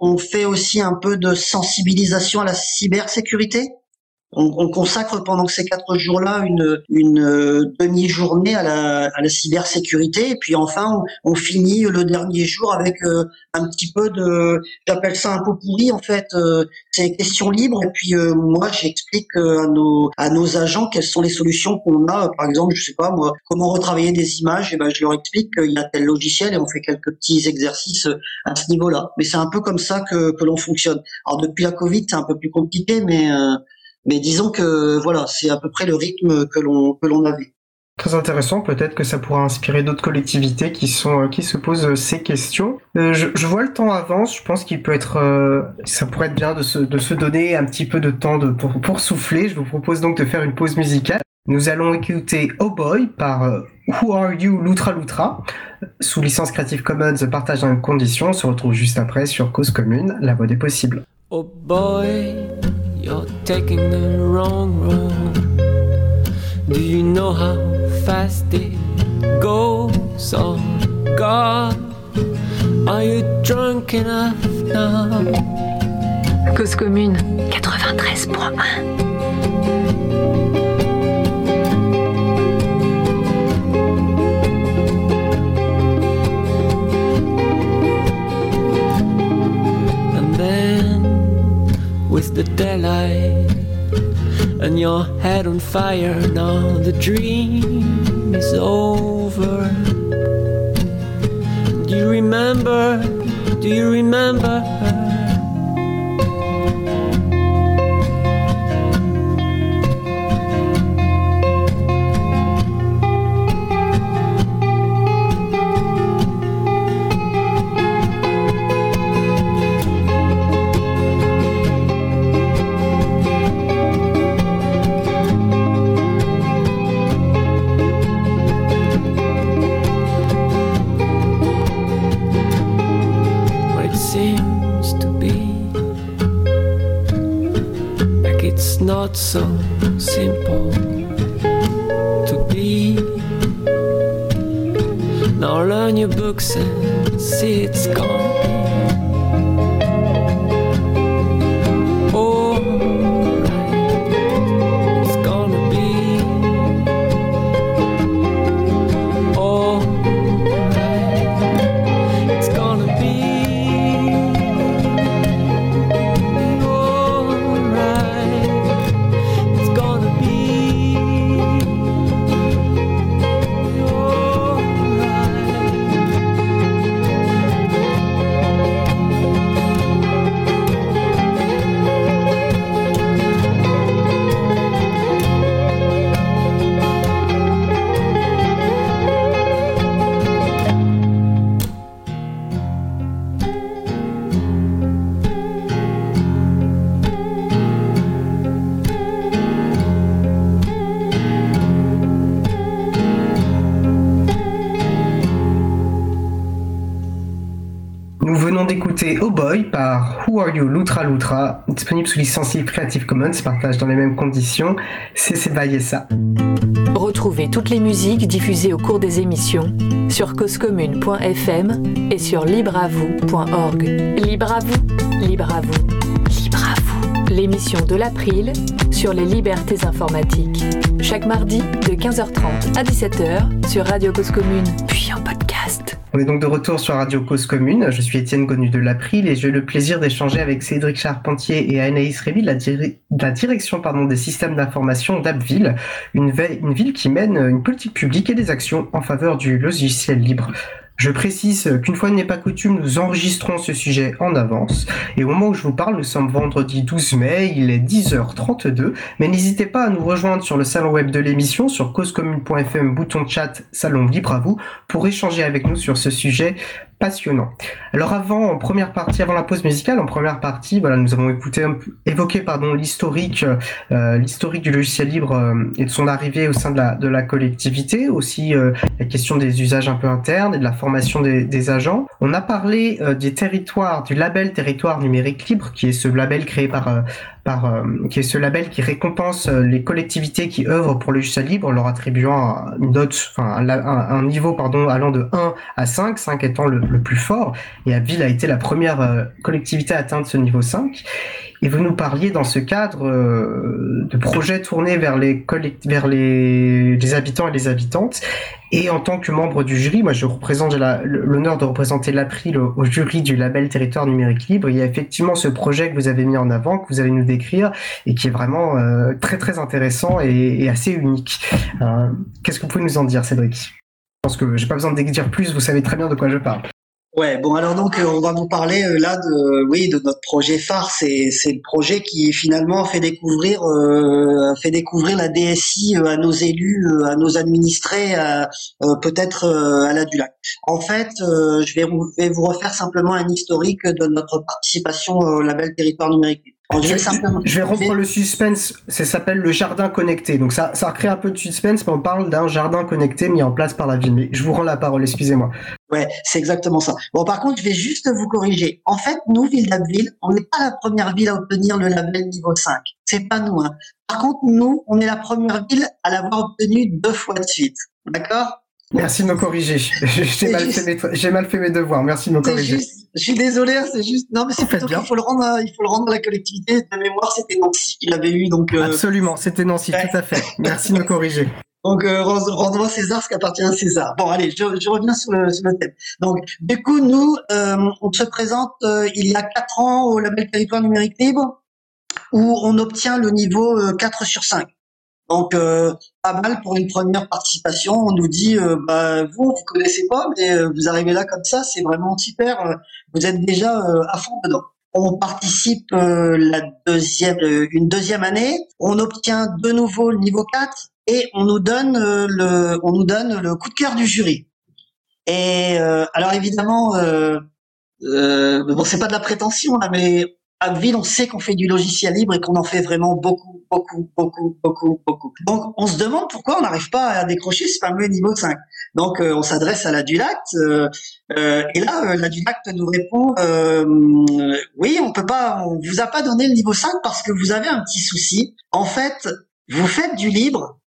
On fait aussi un peu de sensibilisation à la cybersécurité on, consacre pendant ces quatre jours-là une, une euh, demi-journée à la, à la cybersécurité. Et puis enfin on, finit le dernier jour avec euh, un petit peu de j'appelle ça un peu pourri en fait euh, c'est question libre et puis moi j'explique à nos à nos agents quelles sont les solutions qu'on a. Par exemple je sais pas moi comment retravailler des images. Et ben je leur explique qu'il y a tel logiciel et on fait quelques petits exercices à ce niveau-là. Mais c'est un peu comme ça que que l'on fonctionne. Alors depuis la Covid c'est un peu plus compliqué mais mais disons que voilà, c'est à peu près le rythme que l'on que l'on avait. Très intéressant, peut-être que ça pourra inspirer d'autres collectivités qui sont euh, qui se posent euh, ces questions. Euh, je, je, vois le temps avance, je pense qu'il peut être ça pourrait être bien de se, de se donner un petit peu de temps de, pour, pour souffler. Je vous propose donc de faire une pause musicale. Nous allons écouter Oh Boy par Who Are You Loutra Loutra sous licence Creative Commons partage dans les conditions. On se retrouve juste après sur Cause Commune, la voix des possibles. Oh boy You're taking the wrong road. Do you know how fast it goes? Oh God, are you drunk enough now? Cause commune 93.1 with the daylight and your head on fire. Now the dream is over. Do you remember? Do you remember so simple to be. Now learn your books and see it's gone. Who Are You disponible sous licence Creative Commons, partage dans les mêmes conditions. C'est ça. Retrouvez toutes les musiques diffusées au cours des émissions sur causecommune.fm et sur libreavoue.org. Libre à vous, libre à vous, libre à vous. L'émission de l'April sur les libertés informatiques. Chaque mardi de 15h30 à 17h sur Radio Cause Commune. On est donc de retour sur Radio Cause Commune. Je suis Étienne Gonu de l'April et j'ai le plaisir d'échanger avec Cédric Charpentier et Anaïs Révy la, direction des systèmes d'information d'Abbeville, une ville qui mène une politique publique et des actions en faveur du logiciel libre. Je précise qu'une fois n'est pas coutume, nous enregistrons ce sujet en avance. Et au moment où je vous parle, nous sommes vendredi 12 mai, il est 10h32. Mais n'hésitez pas à nous rejoindre sur le salon web de l'émission, sur causecommune.fm, bouton chat, salon libre à vous, pour échanger avec nous sur ce sujet passionnant. Alors avant, en première partie, avant la pause musicale, en première partie, voilà, nous avons écouté, évoqué pardon l'historique, euh, l'historique du logiciel libre euh, et de son arrivée au sein de la, de la collectivité, aussi euh, la question des usages un peu internes et de la formation des, des agents. On a parlé des territoires, du label territoire numérique libre, qui est ce label créé par par, qui est ce label qui récompense les collectivités qui œuvrent pour le logiciel libre, leur attribuant une note, enfin un, niveau pardon allant de 1 à 5, 5 étant le, le plus fort. Et Abbeville a été la première euh, collectivité à atteindre ce niveau 5. Et vous nous parliez dans ce cadre euh, de projets tournés vers les vers les, habitants et les habitantes. Et en tant que membre du jury, moi je représente l'honneur de représenter l'April au, jury du label Territoire numérique libre. Il y a effectivement ce projet que vous avez mis en avant, que vous allez nous décrire, et qui est vraiment euh, très très intéressant et, assez unique. Qu'est-ce que vous pouvez nous en dire, Cédric? Je pense que j'ai pas besoin de dire plus, vous savez très bien de quoi je parle. Ouais, bon alors donc euh, on va vous parler euh, là de oui de notre projet phare, c'est c'est le projet qui finalement fait découvrir euh, fait découvrir la DSI à nos élus, à nos administrés, peut-être à la Dulac. En fait, je vais, vais vous refaire simplement un historique de notre participation au label territoire numérique je, vais rompre le suspense. Ça s'appelle le jardin connecté. Donc ça, ça crée un peu de suspense, mais on parle d'un jardin connecté mis en place par la ville. Mais je vous rends la parole, excusez-moi. Ouais, c'est exactement ça. Bon, par contre, je vais juste vous corriger. En fait, nous, Ville d'Abbeville, on n'est pas la première ville à obtenir le label niveau 5. C'est pas nous. Hein. Par contre, nous, on est la première ville à l'avoir obtenu deux fois de suite. D'accord? Merci de me corriger. J'ai mal, mal, fait mes devoirs. Merci de me corriger. je suis désolé, hein, c'est juste. Non, mais c'est plutôt qu'il faut le rendre. À, il faut le rendre à la collectivité. De mémoire, c'était Nancy qui l'avait eu, donc. Euh, Absolument, c'était Nancy, tout à fait. Merci de me corriger. Donc, euh, rendons à César ce qui appartient à César. Bon, allez, je, je reviens sur le, sur le, thème. Donc, du coup, nous, euh, on se présente euh, il y a quatre ans au label Territoire numérique libre, où on obtient le niveau 4 sur 5. Donc euh, pas mal pour une première participation. On nous dit euh, bah, vous vous connaissez pas, mais euh, vous arrivez là comme ça, c'est vraiment super. Vous êtes déjà à fond dedans. On participe la deuxième, une deuxième année. On obtient de nouveau le niveau 4 et on nous donne le, on nous donne le coup de cœur du jury. Et alors évidemment, euh, bon c'est pas de la prétention là, mais à Ville, on sait qu'on fait du logiciel libre et qu'on en fait vraiment beaucoup, beaucoup, beaucoup, beaucoup, beaucoup. Donc, on se demande pourquoi on n'arrive pas à décrocher ce fameux niveau 5. Donc, euh, on s'adresse à la Dulact, euh, euh, et là, la Dulact nous répond oui, on peut pas, on vous a pas donné le niveau 5 parce que vous avez un petit souci. En fait, vous faites du libre,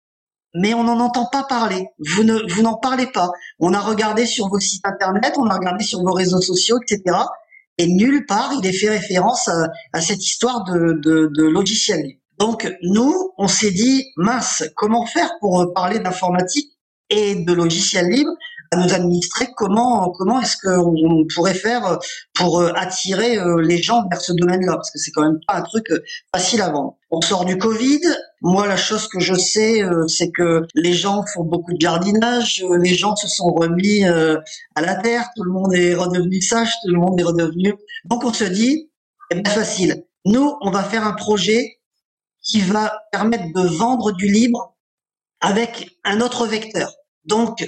mais on n'en entend pas parler. Vous ne, vous n'en parlez pas. On a regardé sur vos sites internet, on a regardé sur vos réseaux sociaux, etc et nulle part il est fait référence à, cette histoire de, de, de, logiciel. Donc nous, on s'est dit, mince, comment faire pour parler d'informatique et de logiciel libre à nos administrés comment comment est-ce qu'on pourrait faire pour euh, attirer euh, les gens vers ce domaine-là? Parce que c'est quand même pas un truc euh, facile à vendre. On sort du Covid. Moi, la chose que je sais, c'est que les gens font beaucoup de jardinage. Les gens se sont remis à la terre. Tout le monde est redevenu sage. Tout le monde est redevenu. Donc, on se dit, c'est bien facile. Nous, on va faire un projet qui va permettre de vendre du libre avec un autre vecteur. Donc,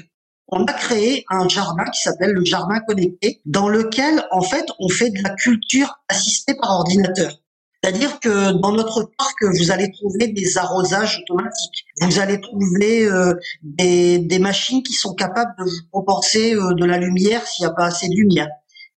on a créé un jardin qui s'appelle le jardin connecté, dans lequel, en fait, on fait de la culture assistée par ordinateur. C'est-à-dire que dans notre parc, vous allez trouver des arrosages automatiques. Vous allez trouver euh, des, machines qui sont capables de vous proporter euh, de la lumière s'il n'y a pas assez de lumière.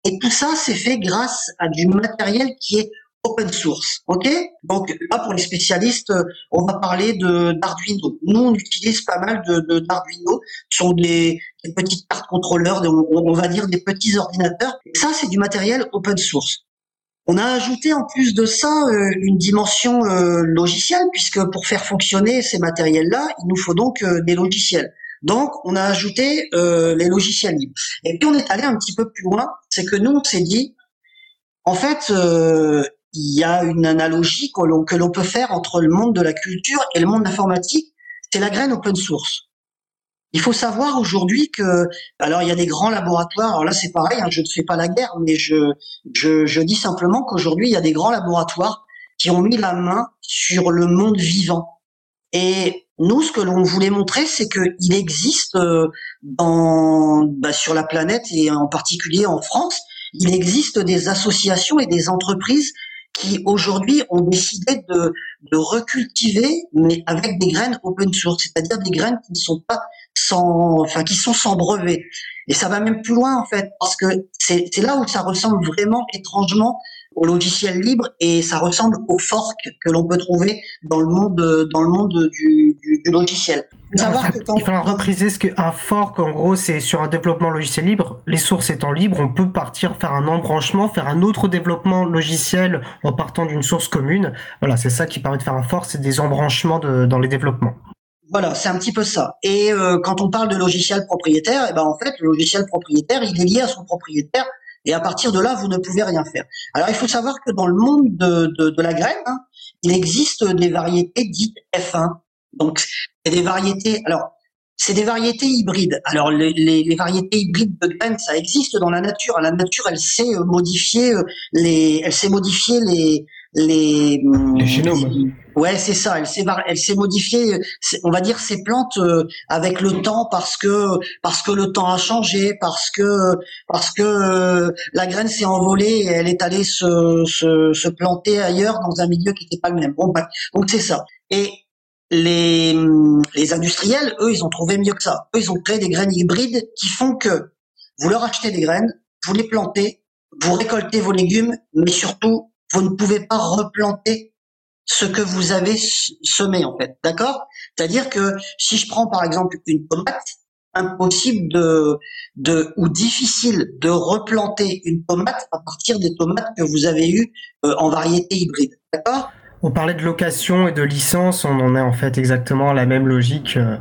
Et tout ça, c'est fait grâce à du matériel qui est open source. Ok? Donc là, pour les spécialistes, on va parler de d'Arduino. Nous, on utilise pas mal de d'Arduino. Ce sont des, petites cartes contrôleurs, on, va dire des petits ordinateurs. Ça, c'est du matériel open source. On a ajouté en plus de ça euh, une dimension euh, logicielle, puisque pour faire fonctionner ces matériels-là, il nous faut donc euh, des logiciels. Donc, on a ajouté les logiciels libres. Et puis, on est allé un petit peu plus loin, c'est que nous, on s'est dit, en fait, il y a une analogie que l'on peut faire entre le monde de la culture et le monde de l'informatique, c'est la graine open source. Il faut savoir aujourd'hui que, alors il y a des grands laboratoires, alors là c'est pareil, hein, je ne fais pas la guerre, mais je, je, je dis simplement qu'aujourd'hui il y a des grands laboratoires qui ont mis la main sur le monde vivant. Et nous, ce que l'on voulait montrer, c'est qu'il existe euh, dans, bah, sur la planète et en particulier en France, il existe des associations et des entreprises qui aujourd'hui ont décidé de, de recultiver, mais avec des graines open source, c'est-à-dire des graines qui ne sont pas sans, enfin, qui sont sans brevet. Et ça va même plus loin, en fait, parce que c'est là où ça ressemble vraiment étrangement au logiciel libre et ça ressemble au fork que l'on peut trouver dans le monde, dans le monde du, du, du logiciel. Il faut repriser ce qu'un fork, en gros, c'est sur un développement logiciel libre. Les sources étant libres, on peut partir faire un embranchement, faire un autre développement logiciel en partant d'une source commune. Voilà, c'est ça qui permet de faire un fork, c'est des embranchements de, dans les développements. Voilà, c'est un petit peu ça. Et euh, quand on parle de logiciel propriétaire, eh ben en fait, le logiciel propriétaire, il est lié à son propriétaire, et à partir de là, vous ne pouvez rien faire. Alors, il faut savoir que dans le monde de, de, de la graine, hein, il existe des variétés dites F1. Donc, c'est des variétés. Alors, c'est des variétés hybrides. Alors, les, les, les, variétés hybrides de graines, ça existe dans la nature. La nature, elle sait euh, modifier euh, les, elle sait modifier les, les, les génomes. Ouais, c'est ça. Elle s'est, elle s'est modifiée. On va dire ces plantes euh, avec le temps parce que parce que le temps a changé, parce que parce que euh, la graine s'est envolée et elle est allée se, se, se planter ailleurs dans un milieu qui n'était pas le même. Bon, bah, donc c'est ça. Et les les industriels, eux, ils ont trouvé mieux que ça. Eux, ils ont créé des graines hybrides qui font que vous leur achetez des graines, vous les plantez, vous récoltez vos légumes, mais surtout vous ne pouvez pas replanter ce que vous avez semé en fait, d'accord? C'est-à-dire que si je prends par exemple une tomate, impossible de, de ou difficile de replanter une tomate à partir des tomates que vous avez eues euh, en variété hybride, d'accord? On parlait de location et de licence, on en est en fait exactement à la même logique, euh,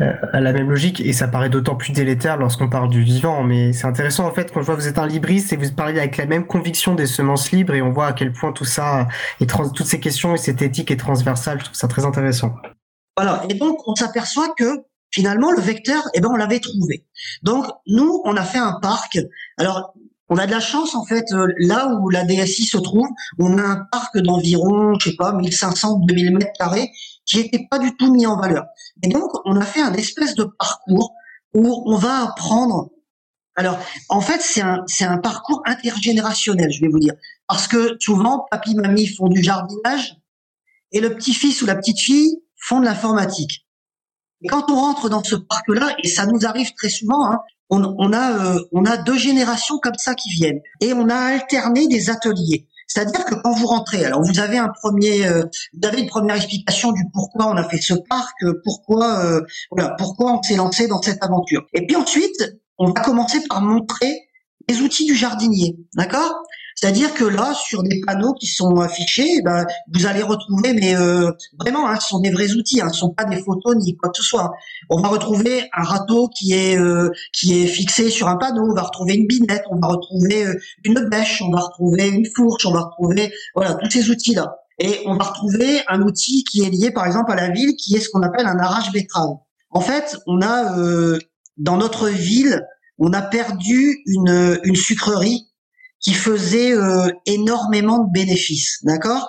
euh, à la même logique, et ça paraît d'autant plus délétère lorsqu'on parle du vivant. Mais c'est intéressant en fait quand je vois que vous êtes un libriste et vous parlez avec la même conviction des semences libres, et on voit à quel point tout ça, et toutes ces questions et cette éthique est transversale. Je trouve ça très intéressant. Voilà. Et donc on s'aperçoit que finalement le vecteur, eh ben on l'avait trouvé. Donc nous, on a fait un parc. Alors on a de la chance en fait euh, là où la DSI se trouve, on a un parc d'environ, je sais pas, 1500 2000 mètres carrés qui n'était pas du tout mis en valeur. Et donc on a fait un espèce de parcours où on va apprendre. Alors en fait c'est un un parcours intergénérationnel, je vais vous dire, parce que souvent papy mamie font du jardinage et le petit-fils ou la petite-fille font de l'informatique. Et quand on rentre dans ce parc-là, et ça nous arrive très souvent, hein, on, a, euh, on a deux générations comme ça qui viennent. Et on a alterné des ateliers. C'est-à-dire que quand vous rentrez, alors vous avez un premier, euh, vous avez une première explication du pourquoi on a fait ce parc, euh, pourquoi, voilà, pourquoi on s'est lancé dans cette aventure. Et puis ensuite, on va commencer par montrer les outils du jardinier, d'accord? C'est-à-dire que là, sur des panneaux qui sont affichés, eh ben, vous allez retrouver, mais euh, vraiment, hein, ce sont des vrais outils, hein, ce sont pas des photos ni quoi que ce soit. On va retrouver un râteau qui est euh, qui est fixé sur un panneau, on va retrouver une binette, on va retrouver euh, une bêche, on va retrouver une fourche, on va retrouver voilà tous ces outils-là. Et on va retrouver un outil qui est lié, par exemple, à la ville, qui est ce qu'on appelle un arrache betterave. En fait, on a dans notre ville, on a perdu une, une sucrerie qui faisait euh, énormément de bénéfices, d'accord?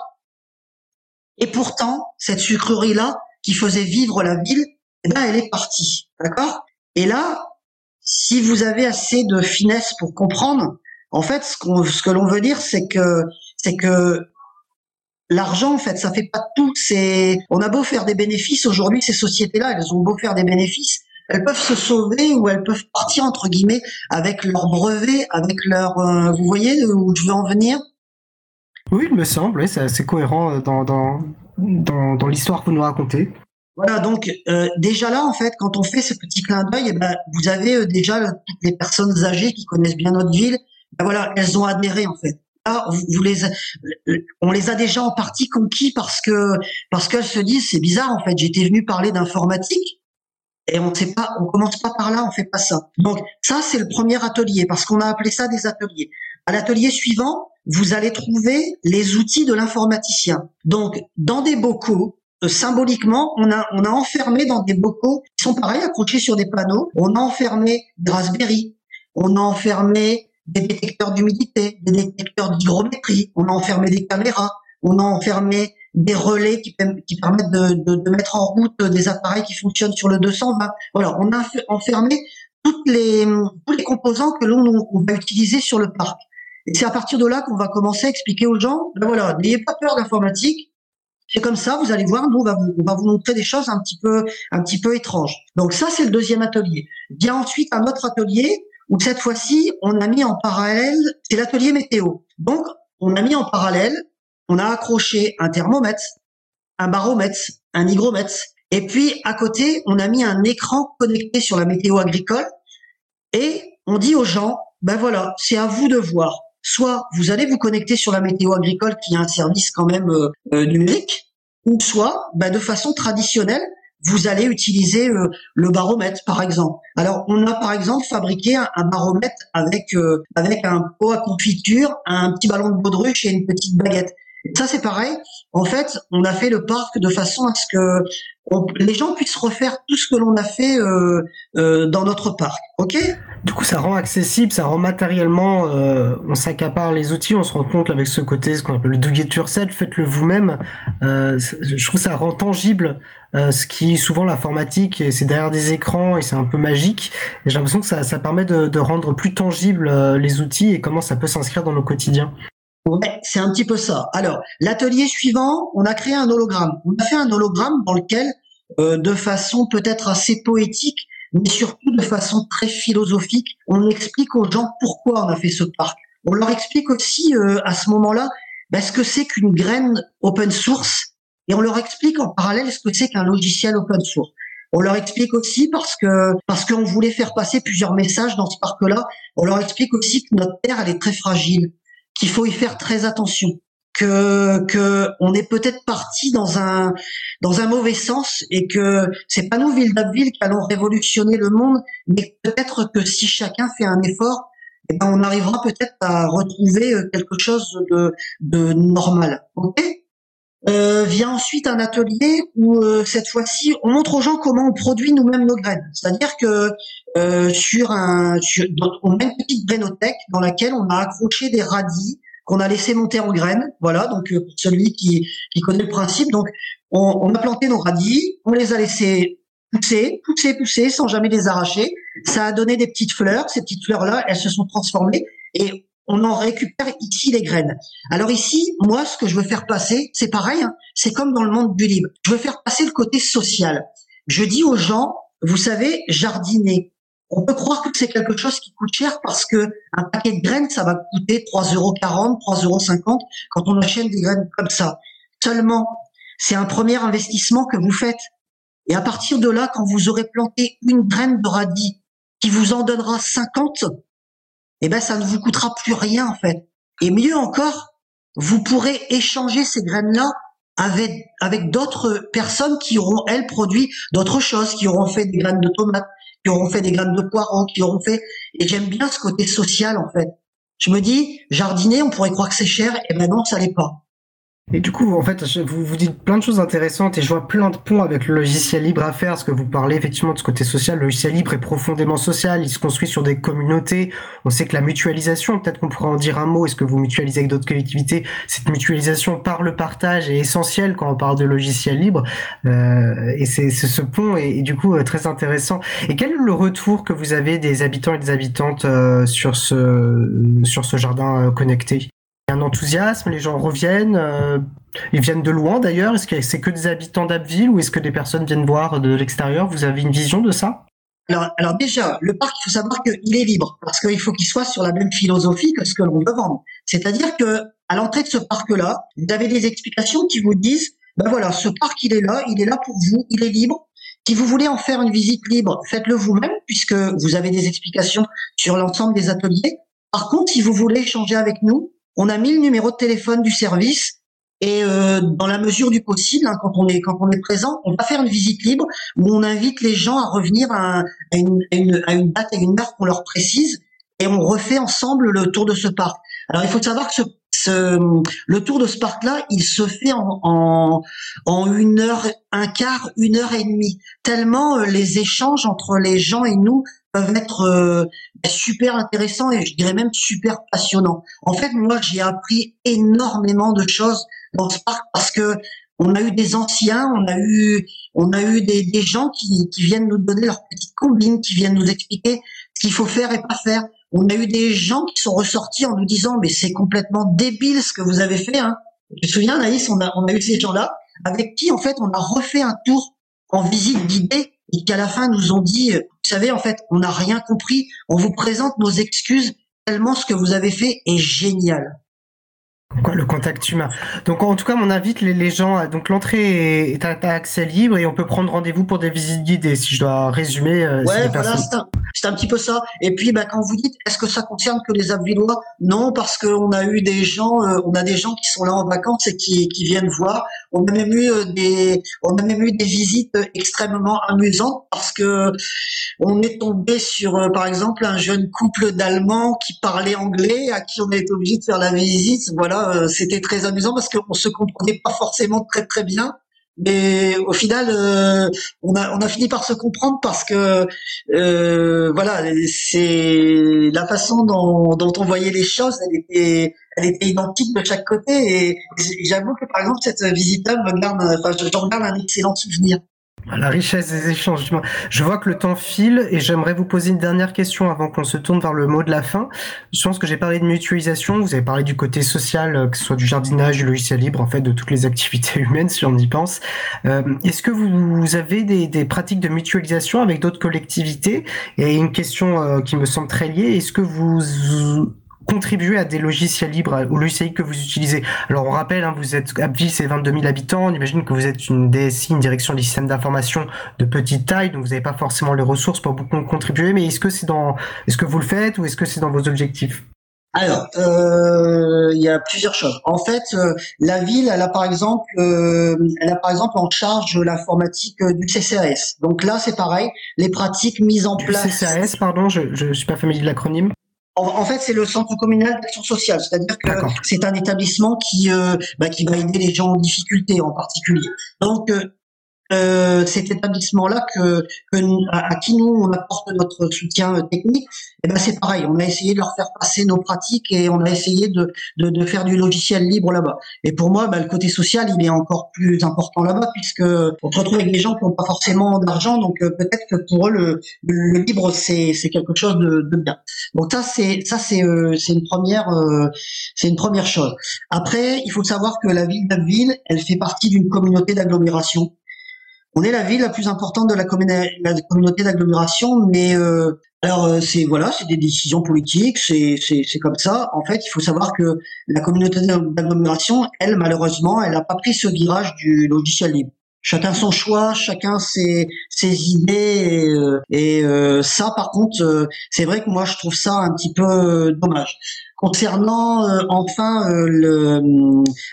Et pourtant, cette sucrerie-là, qui faisait vivre la ville, eh ben, elle est partie, d'accord? Et là, si vous avez assez de finesse pour comprendre, en fait, ce, ce que l'on veut dire, c'est que c'est que l'argent, en fait, ça fait pas tout. C'est, on a beau faire des bénéfices aujourd'hui, ces sociétés-là, elles ont beau faire des bénéfices, elles peuvent se sauver ou elles peuvent partir entre guillemets avec leur brevet, avec leur, euh, vous voyez où je veux en venir? Oui, il me semble, oui, c'est assez cohérent dans, dans, dans, dans l'histoire que vous nous racontez. Voilà, donc euh, déjà là, en fait, quand on fait ce petit clin d'œil, eh ben, vous avez euh, déjà toutes les personnes âgées qui connaissent bien notre ville. Ben voilà, elles ont adhéré en fait. Là, vous, vous les, on les a déjà en partie conquis parce que parce qu'elles se disent c'est bizarre en fait. J'étais venu parler d'informatique et on ne sait pas, on commence pas par là, on fait pas ça. Donc ça c'est le premier atelier parce qu'on a appelé ça des ateliers. À l'atelier suivant, vous allez trouver les outils de l'informaticien. Donc dans des bocaux, euh, symboliquement, on a, on a enfermé dans des bocaux qui sont pareils, accrochés sur des panneaux. On a enfermé des raspberry, on a enfermé des détecteurs d'humidité, des détecteurs d'hygrométrie, on a enfermé des caméras, on a enfermé des relais qui, permettent de, mettre en route des appareils qui fonctionnent sur le 220. Voilà, on a enfermé toutes les, tous les composants que l'on va utiliser sur le parc. Et c'est à partir de là qu'on va commencer à expliquer aux gens, ben voilà, n'ayez pas peur d'informatique, c'est comme ça, vous allez voir, nous, on va vous, on va vous montrer des choses un petit peu, un petit peu étranges. Donc ça, c'est le deuxième atelier. Vient ensuite un autre atelier où cette fois-ci, on a mis en parallèle, c'est l'atelier météo. Donc, on a mis en parallèle, on a accroché un thermomètre, un baromètre, un hygromètre, et puis à côté, on a mis un écran connecté sur la météo agricole, et on dit aux gens, ben voilà, c'est à vous de voir soit vous allez vous connecter sur la météo agricole qui est un service quand même euh, euh, numérique, ou soit bah, de façon traditionnelle, vous allez utiliser euh, le baromètre par exemple. Alors on a par exemple fabriqué un, baromètre avec avec un pot à confiture, un petit ballon de baudruche et une petite baguette. Ça c'est pareil. En fait, on a fait le parc de façon à ce que les gens puissent refaire tout ce que l'on a fait dans notre parc. Ok? Du coup, ça rend accessible, ça rend matériellement, euh, on s'accapare les outils, on se rend compte avec ce côté, ce qu'on appelle le do it yourself, faites-le vous-même. Euh, je trouve ça rend tangible euh, ce qui souvent l'informatique, c'est derrière des écrans et c'est un peu magique. J'ai l'impression que ça, ça permet de, de, rendre plus tangible euh, les outils et comment ça peut s'inscrire dans nos quotidiens. Ouais, c'est un petit peu ça. Alors, l'atelier suivant, on a créé un hologramme. On a fait un hologramme dans lequel, euh, de façon peut-être assez poétique, mais surtout de façon très philosophique. On explique aux gens pourquoi on a fait ce parc. On leur explique aussi euh, à ce moment-là ben, ce que c'est qu'une graine open source et on leur explique en parallèle ce que c'est qu'un logiciel open source. On leur explique aussi parce que parce qu'on voulait faire passer plusieurs messages dans ce parc-là. On leur explique aussi que notre terre elle est très fragile, qu'il faut y faire très attention que que on est peut-être parti dans un dans un mauvais sens et que c'est pas nous ville d'Abbeville qui allons révolutionner le monde, mais peut-être que si chacun fait un effort, eh ben on arrivera peut-être à retrouver euh, quelque chose de de normal. Ok? Euh, vient ensuite un atelier où euh, cette fois-ci on montre aux gens comment on produit nous-mêmes nos graines. C'est-à-dire que euh, sur un sur, on a une petite grainothèque dans laquelle on a accroché des radis qu'on a laissé monter en graines. Voilà, donc euh, pour celui qui, qui connaît le principe, donc on, on, a planté nos radis, on les a laissés pousser, pousser, pousser, sans jamais les arracher. Ça a donné des petites fleurs. Ces petites fleurs-là, elles se sont transformées et on en récupère ici les graines. Alors ici, moi, ce que je veux faire passer, c'est pareil, hein, c'est comme dans le monde du libre. Je veux faire passer le côté social. Je dis aux gens, vous savez, jardiner, on peut croire que c'est quelque chose qui coûte cher parce que un paquet de graines, ça va coûter 3,40 euros, 3,50 euros quand on achète des graines comme ça. Seulement, c'est un premier investissement que vous faites. Et à partir de là, quand vous aurez planté une graine de radis qui vous en donnera 50, eh ben, ça ne vous coûtera plus rien, en fait. Et mieux encore, vous pourrez échanger ces graines-là avec, avec d'autres personnes qui auront, elles, produit d'autres choses, qui auront fait des graines de tomates, qui auront fait des graines de poireaux, qui auront fait. Et j'aime bien ce côté social en fait. Je me dis, jardiner, on pourrait croire que c'est cher, et maintenant ça l'est pas. Et du coup, en fait, vous, vous dites plein de choses intéressantes et je vois plein de ponts avec le logiciel libre à faire, parce que vous parlez effectivement de ce côté social. Le logiciel libre est profondément social, il se construit sur des communautés. On sait que la mutualisation, peut-être qu'on pourrait en dire un mot, est-ce que vous mutualisez avec d'autres collectivités? Cette mutualisation par le partage est essentielle quand on parle de logiciel libre. Euh, et c'est ce pont est, du coup euh, très intéressant. Et quel est le retour que vous avez des habitants et des habitantes euh, sur, ce, sur ce jardin un enthousiasme, les gens reviennent, euh, ils viennent de loin d'ailleurs. Est-ce que c'est que des habitants d'Abbeville ou est-ce que des personnes viennent voir de l'extérieur? Vous avez une vision de ça? Alors, alors déjà, le parc, il faut savoir qu'il est libre parce qu'il faut qu'il soit sur la même philosophie que ce que l'on veut vendre. C'est-à-dire que à l'entrée de ce parc-là, vous avez des explications qui vous disent, ben voilà, ce parc, il est là, il est là pour vous, il est libre. Si vous voulez en faire une visite libre, faites-le vous-même puisque vous avez des explications sur l'ensemble des ateliers. Par contre, si vous voulez échanger avec nous, on a mis le numéro de téléphone du service et euh, dans la mesure du possible, hein, quand on est quand on est présent, on va faire une visite libre où on invite les gens à revenir à, une, à une, date et une heure qu'on leur précise, et on refait ensemble le tour de ce parc. Alors il faut savoir que ce, ce, le tour de ce parc-là, il se fait en, en, en, une heure, un quart, une heure et demie. Tellement euh, les échanges entre les gens et nous être euh, super intéressants et je dirais même super passionnants. En fait, moi, j'ai appris énormément de choses dans ce parc parce que on a eu des anciens, on a eu, on a eu des, gens qui, viennent nous donner leurs petites combines, qui viennent nous expliquer ce qu'il faut faire et pas faire. On a eu des gens qui sont ressortis en nous disant mais c'est complètement débile ce que vous avez fait. Hein. Je me souviens, Naïs, on a, on a eu ces gens-là avec qui en fait on a refait un tour en visite guidée et qui à la fin nous ont dit, vous savez, en fait, on n'a rien compris, on vous présente nos excuses, tellement ce que vous avez fait est génial. Quoi, le contact humain. Donc en tout cas, on invite les, les gens. À, donc l'entrée est à, accès libre et on peut prendre rendez-vous pour des visites guidées. Si je dois résumer. Euh, ouais, voilà, c'est un, petit peu ça. Et puis, bah, quand vous dites, est-ce que ça concerne que les Abbevillois Non, parce qu'on a eu des gens, euh, on a des gens qui sont là en vacances et qui, qui viennent voir. On a même eu euh, des, on a même eu des visites extrêmement amusantes parce que on est tombé sur, euh, par exemple, un jeune couple d'Allemands qui parlait anglais, à qui on été obligé de faire la visite. Voilà, euh, c'était très amusant parce qu'on se comprenait pas forcément très très bien. Mais au final, euh, on, a, on a fini par se comprendre parce que voilà, c'est la façon dont, on voyait les choses, elle était, elle était identique de chaque côté. Et j'avoue que par exemple cette visite-là me garde, enfin, j'en garde un excellent souvenir. La richesse des échanges. Je vois que le temps file et j'aimerais vous poser une dernière question avant qu'on se tourne vers le mot de la fin. Je pense que j'ai parlé de mutualisation, vous avez parlé du côté social, euh, que ce soit du jardinage, du logiciel libre, en fait, de toutes les activités humaines, si on y pense. Euh, Est-ce que vous, avez des, des, pratiques de mutualisation avec d'autres collectivités? Et une question euh, qui me semble très liée, est-ce que vous contribuer à des logiciels libres ou logiciels que vous utilisez. Alors on rappelle, hein, vous êtes Abville, c'est 22 000 habitants. On imagine que vous êtes une DSI, une direction des systèmes d'information de petite taille, donc vous n'avez pas forcément les ressources pour beaucoup contribuer. Mais est-ce que c'est dans, est-ce que vous le faites ou est-ce que c'est dans vos objectifs? Alors, euh, il y a plusieurs choses. En fait, euh, la ville, elle a par exemple, euh, elle a par exemple en charge l'informatique du CCAS. Donc là, c'est pareil, les pratiques mises en place. CCAS, pardon, je ne suis pas familier de l'acronyme. En, fait, c'est le centre communal d'action sociale, c'est-à-dire que c'est un établissement qui euh, bah, qui va aider les gens en difficulté en particulier. Donc, euh, euh, cet établissement-là que, à, qui nous on apporte notre soutien euh, technique, et eh ben c'est pareil. On a essayé de leur faire passer nos pratiques et on a essayé de, de, de faire du logiciel libre là-bas. Et pour moi, bah, le côté social, il est encore plus important là-bas puisque on se retrouve avec des gens qui n'ont pas forcément d'argent, donc euh, peut-être que pour eux le, le libre c'est c'est quelque chose de, de bien. Donc ça c'est ça c'est euh, c'est une première c'est une première chose. Après, il faut savoir que la ville d'Abbeville, elle fait partie d'une communauté d'agglomération on est la ville la plus importante de la, communauté d'agglomération, mais euh, alors euh, c'est voilà, c'est des décisions politiques, c'est comme ça. En fait, il faut savoir que la communauté d'agglomération, elle malheureusement, elle n'a pas pris ce virage du logiciel libre. Chacun son choix, chacun ses, ses idées et, euh, ça par contre c'est vrai que moi je trouve ça un petit peu dommage. Concernant enfin le,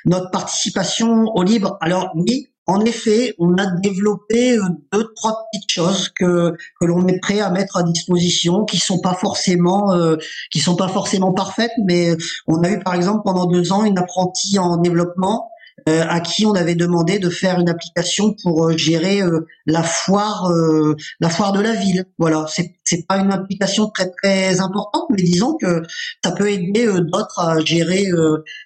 notre participation au libre, alors oui, en effet, on a développé euh, deux, trois petites choses que que l'on est prêt à mettre à disposition, qui sont pas forcément euh, qui sont pas forcément parfaites, mais on a eu par exemple pendant deux ans une apprentie en développement euh, à qui on avait demandé de faire une application pour euh, gérer euh, la foire, la foire de la ville. Voilà, c'est c'est pas une application très très importante, mais disons que ça peut aider d'autres à gérer.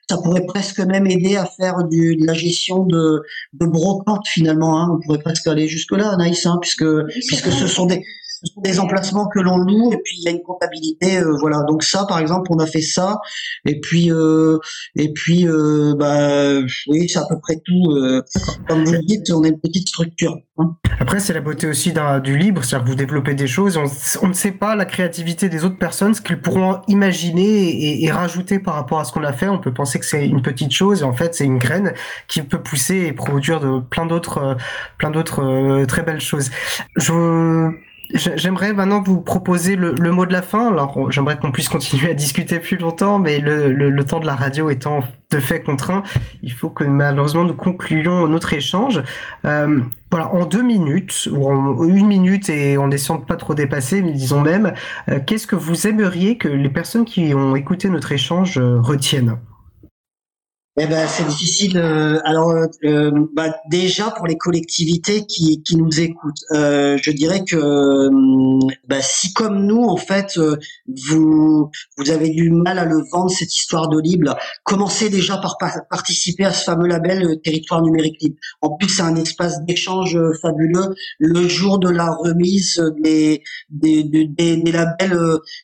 ça pourrait presque même aider à faire du, de la gestion de, de brocante finalement. Hein. On pourrait presque aller jusque là, Anaïs, hein, puisque puisque ce sont des ce sont des emplacements que l'on loue et puis il y a une comptabilité, euh, voilà. Donc ça, par exemple, on a fait ça et puis euh, et puis euh, bah oui, c'est à peu près tout. euh, comme vous le dites, on est une petite structure. hein. Après, c'est la beauté aussi du libre, c'est-à-dire que vous développez des choses, on, on ne sait pas la créativité des autres personnes, ce qu'ils pourront imaginer et, et rajouter par rapport à ce qu'on a fait. On peut penser que c'est une petite chose, et en fait, c'est une graine qui peut pousser et produire de plein d'autres, euh, plein d'autres euh, très belles choses. Je J'aimerais maintenant vous proposer le, le mot de la fin. Alors, j'aimerais qu'on puisse continuer à discuter plus longtemps, mais le, le- le temps de la radio étant de fait contraint, il faut que malheureusement nous concluions notre échange. Euh, voilà, en deux minutes ou en une minute et en essayant de pas trop dépasser, mais disons même, euh, qu'est-ce que vous aimeriez que les personnes qui ont écouté notre échange euh, retiennent? Eh ben, c'est difficile. euh, alors, euh, euh, bah, déjà pour les collectivités qui, qui nous écoutent, euh, je dirais que euh, bah, si comme nous, en fait, vous vous avez du mal à le vendre cette histoire de libre, commencez déjà par pa- participer à ce fameux label Territoire numérique libre. En plus, c'est un espace d'échange fabuleux. Le jour de la remise des des, des, des- labels,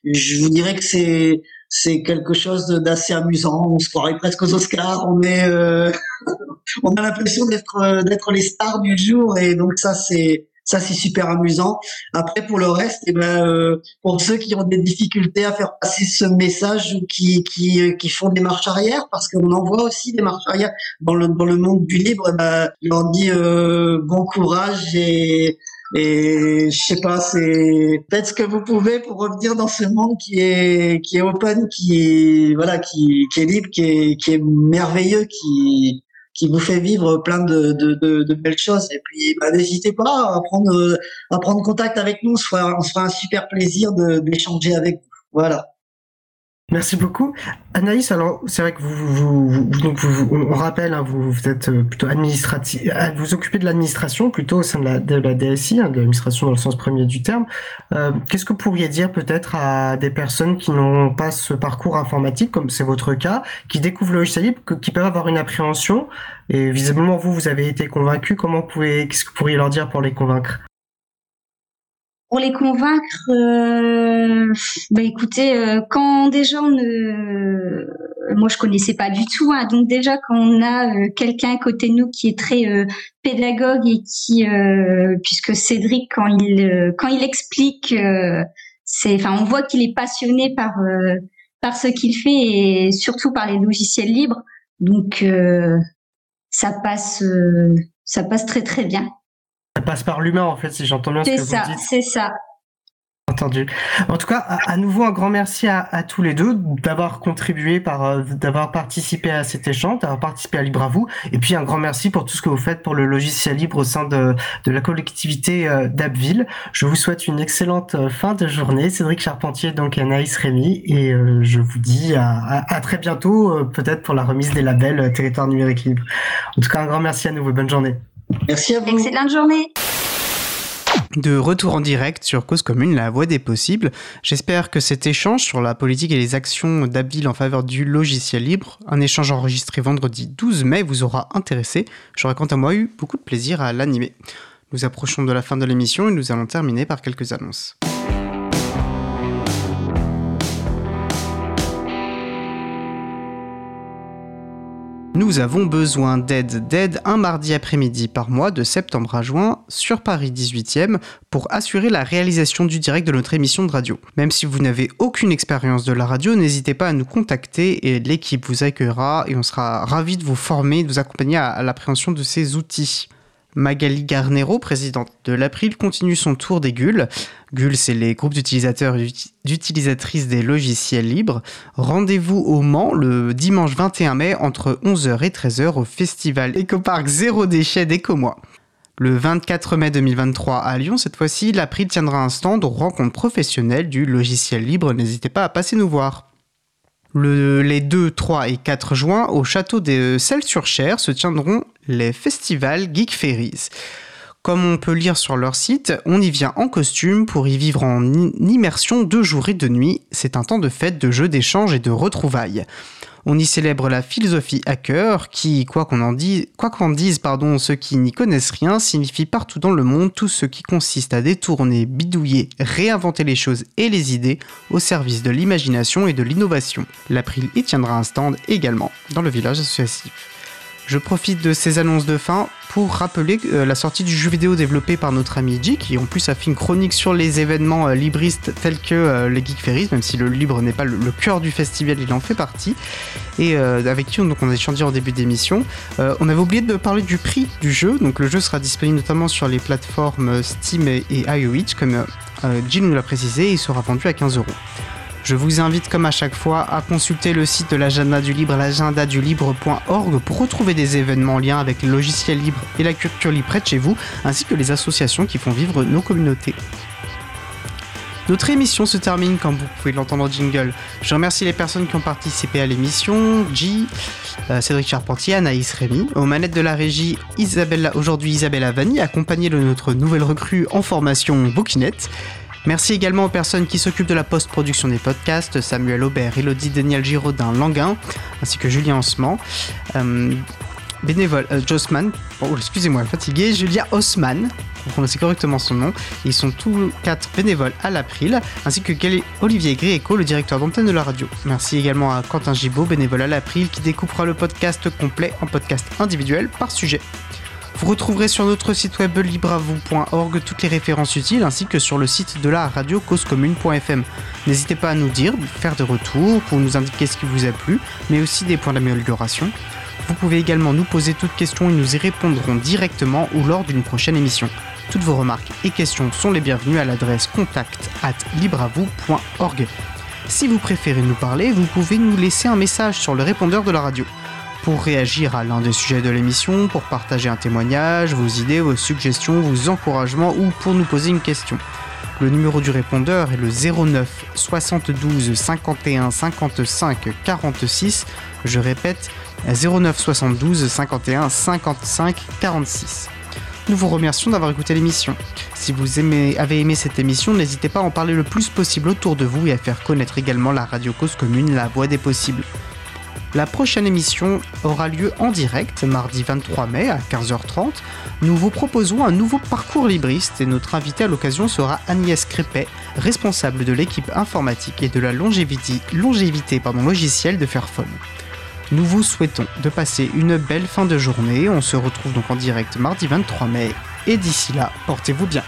je vous dirais que c'est c'est quelque chose d'assez amusant. On se croirait presque aux Oscars. On est, euh, on a l'impression d'être euh, d'être les stars du jour et donc ça c'est ça c'est super amusant. Après pour le reste, eh ben euh, pour ceux qui ont des difficultés à faire passer ce message ou qui qui euh, qui font des marches arrière parce qu'on en voit aussi des marches arrière dans le dans le monde du libre, eh ben, je leur dis euh, bon courage et et je sais pas, c'est peut-être ce que vous pouvez pour revenir dans ce monde qui est qui est open, qui est voilà, qui qui est libre, qui est qui est merveilleux, qui qui vous fait vivre plein de de, de, de belles choses. Et puis bah, n'hésitez pas à prendre à prendre contact avec nous, on se fera on se fera un super plaisir d'échanger avec vous. Voilà. Merci beaucoup. Anaïs, alors c'est vrai que vous, vous, vous- vous- on rappelle, hein, vous, êtes euh, plutôt administratif, euh, vous occupez de l'administration plutôt au sein de la, de la DSI, hein, de l'administration dans le sens premier du terme. Euh, Qu'est-ce que vous pourriez dire peut-être à des personnes qui n'ont pas ce parcours informatique, comme c'est votre cas, qui découvrent le logiciel libre, qui peuvent avoir une appréhension, et visiblement vous, vous avez été convaincu. Comment pouvez, qu'est-ce que vous pourriez leur dire pour les convaincre? Pour les convaincre, euh, bah écoutez, euh, quand déjà on ne, moi je connaissais pas du tout, hein, donc déjà quand on a euh, quelqu'un à côté de nous qui est très euh, pédagogue et qui, euh, puisque Cédric quand il quand il explique, c'est, enfin on voit qu'il est passionné par par ce qu'il fait et surtout par les logiciels libres, donc ça passe ça passe très très bien. Ça passe par l'humain en fait, si j'entends bien ce que ça, vous dites. c'est ça. Entendu. En tout cas, à, à nouveau un grand merci à, à tous les deux d'avoir contribué, par, euh, d'avoir participé à cet échange, d'avoir participé à Libre à vous, et puis un grand merci pour tout ce que vous faites pour le logiciel libre au sein de, de la collectivité euh, d'Abbeville. Je vous souhaite une excellente euh, fin de journée, Cédric Charpentier, donc Anaïs Rémy, et je vous dis à, à, très bientôt, peut-être pour la remise des labels Territoire numérique libre. En tout cas, un grand merci à nouveau, bonne journée. Merci à vous. Excellente journée. De retour en direct sur Cause Commune, la voix des possibles. J'espère que cet échange sur la politique et les actions d'Abil en faveur du logiciel libre, un échange enregistré vendredi 12 mai, vous aura intéressé. J'aurais quant à moi eu beaucoup de plaisir à l'animer. Nous approchons de la fin de l'émission et nous allons terminer par quelques annonces. Nous avons besoin d'aide, d'aide un mardi après-midi par mois de septembre à juin sur Paris 18e pour assurer la réalisation du direct de notre émission de radio. Même si vous n'avez aucune expérience de la radio, n'hésitez pas à nous contacter et l'équipe vous accueillera et on sera ravis de vous former et de vous accompagner à, à l'appréhension de ces outils. Magali Garnero, présidente de l'April, continue son tour des GUL. GUL, c'est les groupes d'utilisateurs et d'utilisatrices des logiciels libres. Rendez-vous au Mans le dimanche 21 mai entre 11h et 13h au festival Écoparc Zéro Déchet d'Écomois. Le 24 mai 2023 à Lyon, cette fois-ci, l'April tiendra un stand aux rencontres professionnelles du logiciel libre. N'hésitez pas à passer nous voir. Le- les 2, 3 et 4 juin, au château de Celles-sur-Cher se tiendront les festivals Geek Ferries. Comme on peut lire sur leur site, on y vient en costume pour y vivre en immersion deux jours et deux nuits. C'est un temps de fête, de jeux, d'échanges et de retrouvailles. On y célèbre la philosophie hacker qui, quoi qu'on en dise, qu'en dise pardon, ceux qui n'y connaissent rien, signifie partout dans le monde tout ce qui consiste à détourner, bidouiller, réinventer les choses et les idées au service de l'imagination et de l'innovation. L'April y tiendra un stand également dans le village associatif. Je profite de ces annonces de fin pour rappeler euh, la sortie du jeu vidéo développé par notre ami J, qui en plus a fait une chronique sur les événements euh, libristes tels que euh, les Geek Ferries, même si le libre n'est pas le, cœur du festival, il en fait partie, et avec qui donc, on a échangé en début d'émission. On avait oublié de parler du prix du jeu, donc le jeu sera disponible notamment sur les plateformes Steam et, iOS, comme Jill nous l'a précisé, et il sera vendu à 15 euros. Je vous invite comme à chaque fois à consulter le site de l'agenda du libre, l'agendadulibre.org pour retrouver des événements en lien avec le logiciel libre et la culture libre près de chez vous, ainsi que les associations qui font vivre nos communautés. Notre émission se termine comme vous pouvez l'entendre jingle. Je remercie les personnes qui ont participé à l'émission, G, euh, Cédric Charpentier, Anaïs Rémy. Aux manettes de la régie, Isabelle, aujourd'hui Isabelle Vanni, accompagnée de notre nouvelle recrue en formation Bouquinette. Merci également aux personnes qui s'occupent de la post-production des podcasts, Samuel Aubert, Elodie Daniel Giraudin Languin, ainsi que Julien Osman. Euh, bénévole, euh, Jossman, oh, excusez-moi, fatigué, Julia Osman, pour prononcer correctement son nom. Ils sont tous quatre bénévoles à l'April, ainsi que Olivier Gréco, le directeur d'antenne de la radio. Merci également à Quentin Gibaud, bénévole à l'April, qui découpera le podcast complet en podcast individuel par sujet. Vous retrouverez sur notre site web libravou.org toutes les références utiles ainsi que sur le site de la radio causecommune.fm. N'hésitez pas à nous dire, faire des retours, pour nous indiquer ce qui vous a plu, mais aussi des points d'amélioration. Vous pouvez également nous poser toutes questions et nous y répondrons directement ou lors d'une prochaine émission. Toutes vos remarques et questions sont les bienvenues à l'adresse contact at libravou.org. Si vous préférez nous parler, vous pouvez nous laisser un message sur le répondeur de la radio. Pour réagir à l'un des sujets de l'émission, pour partager un témoignage, vos idées, vos suggestions, vos encouragements ou pour nous poser une question. Le numéro du répondeur est le 09 72 51 55 46. Je répète, 09 72 51 55 46. Nous vous remercions d'avoir écouté l'émission. Si vous avez aimé cette émission, n'hésitez pas à en parler le plus possible autour de vous et à faire connaître également la radio cause commune, la voix des possibles. La prochaine émission aura lieu en direct mardi 23 mai à 15h30. Nous vous proposons un nouveau parcours libriste et notre invité à l'occasion sera Agnès Crépet, responsable de l'équipe informatique et de la longévité, longévité logicielle de Fairphone. Nous vous souhaitons de passer une belle fin de journée. On se retrouve donc en direct mardi 23 mai. Et d'ici là, portez-vous bien.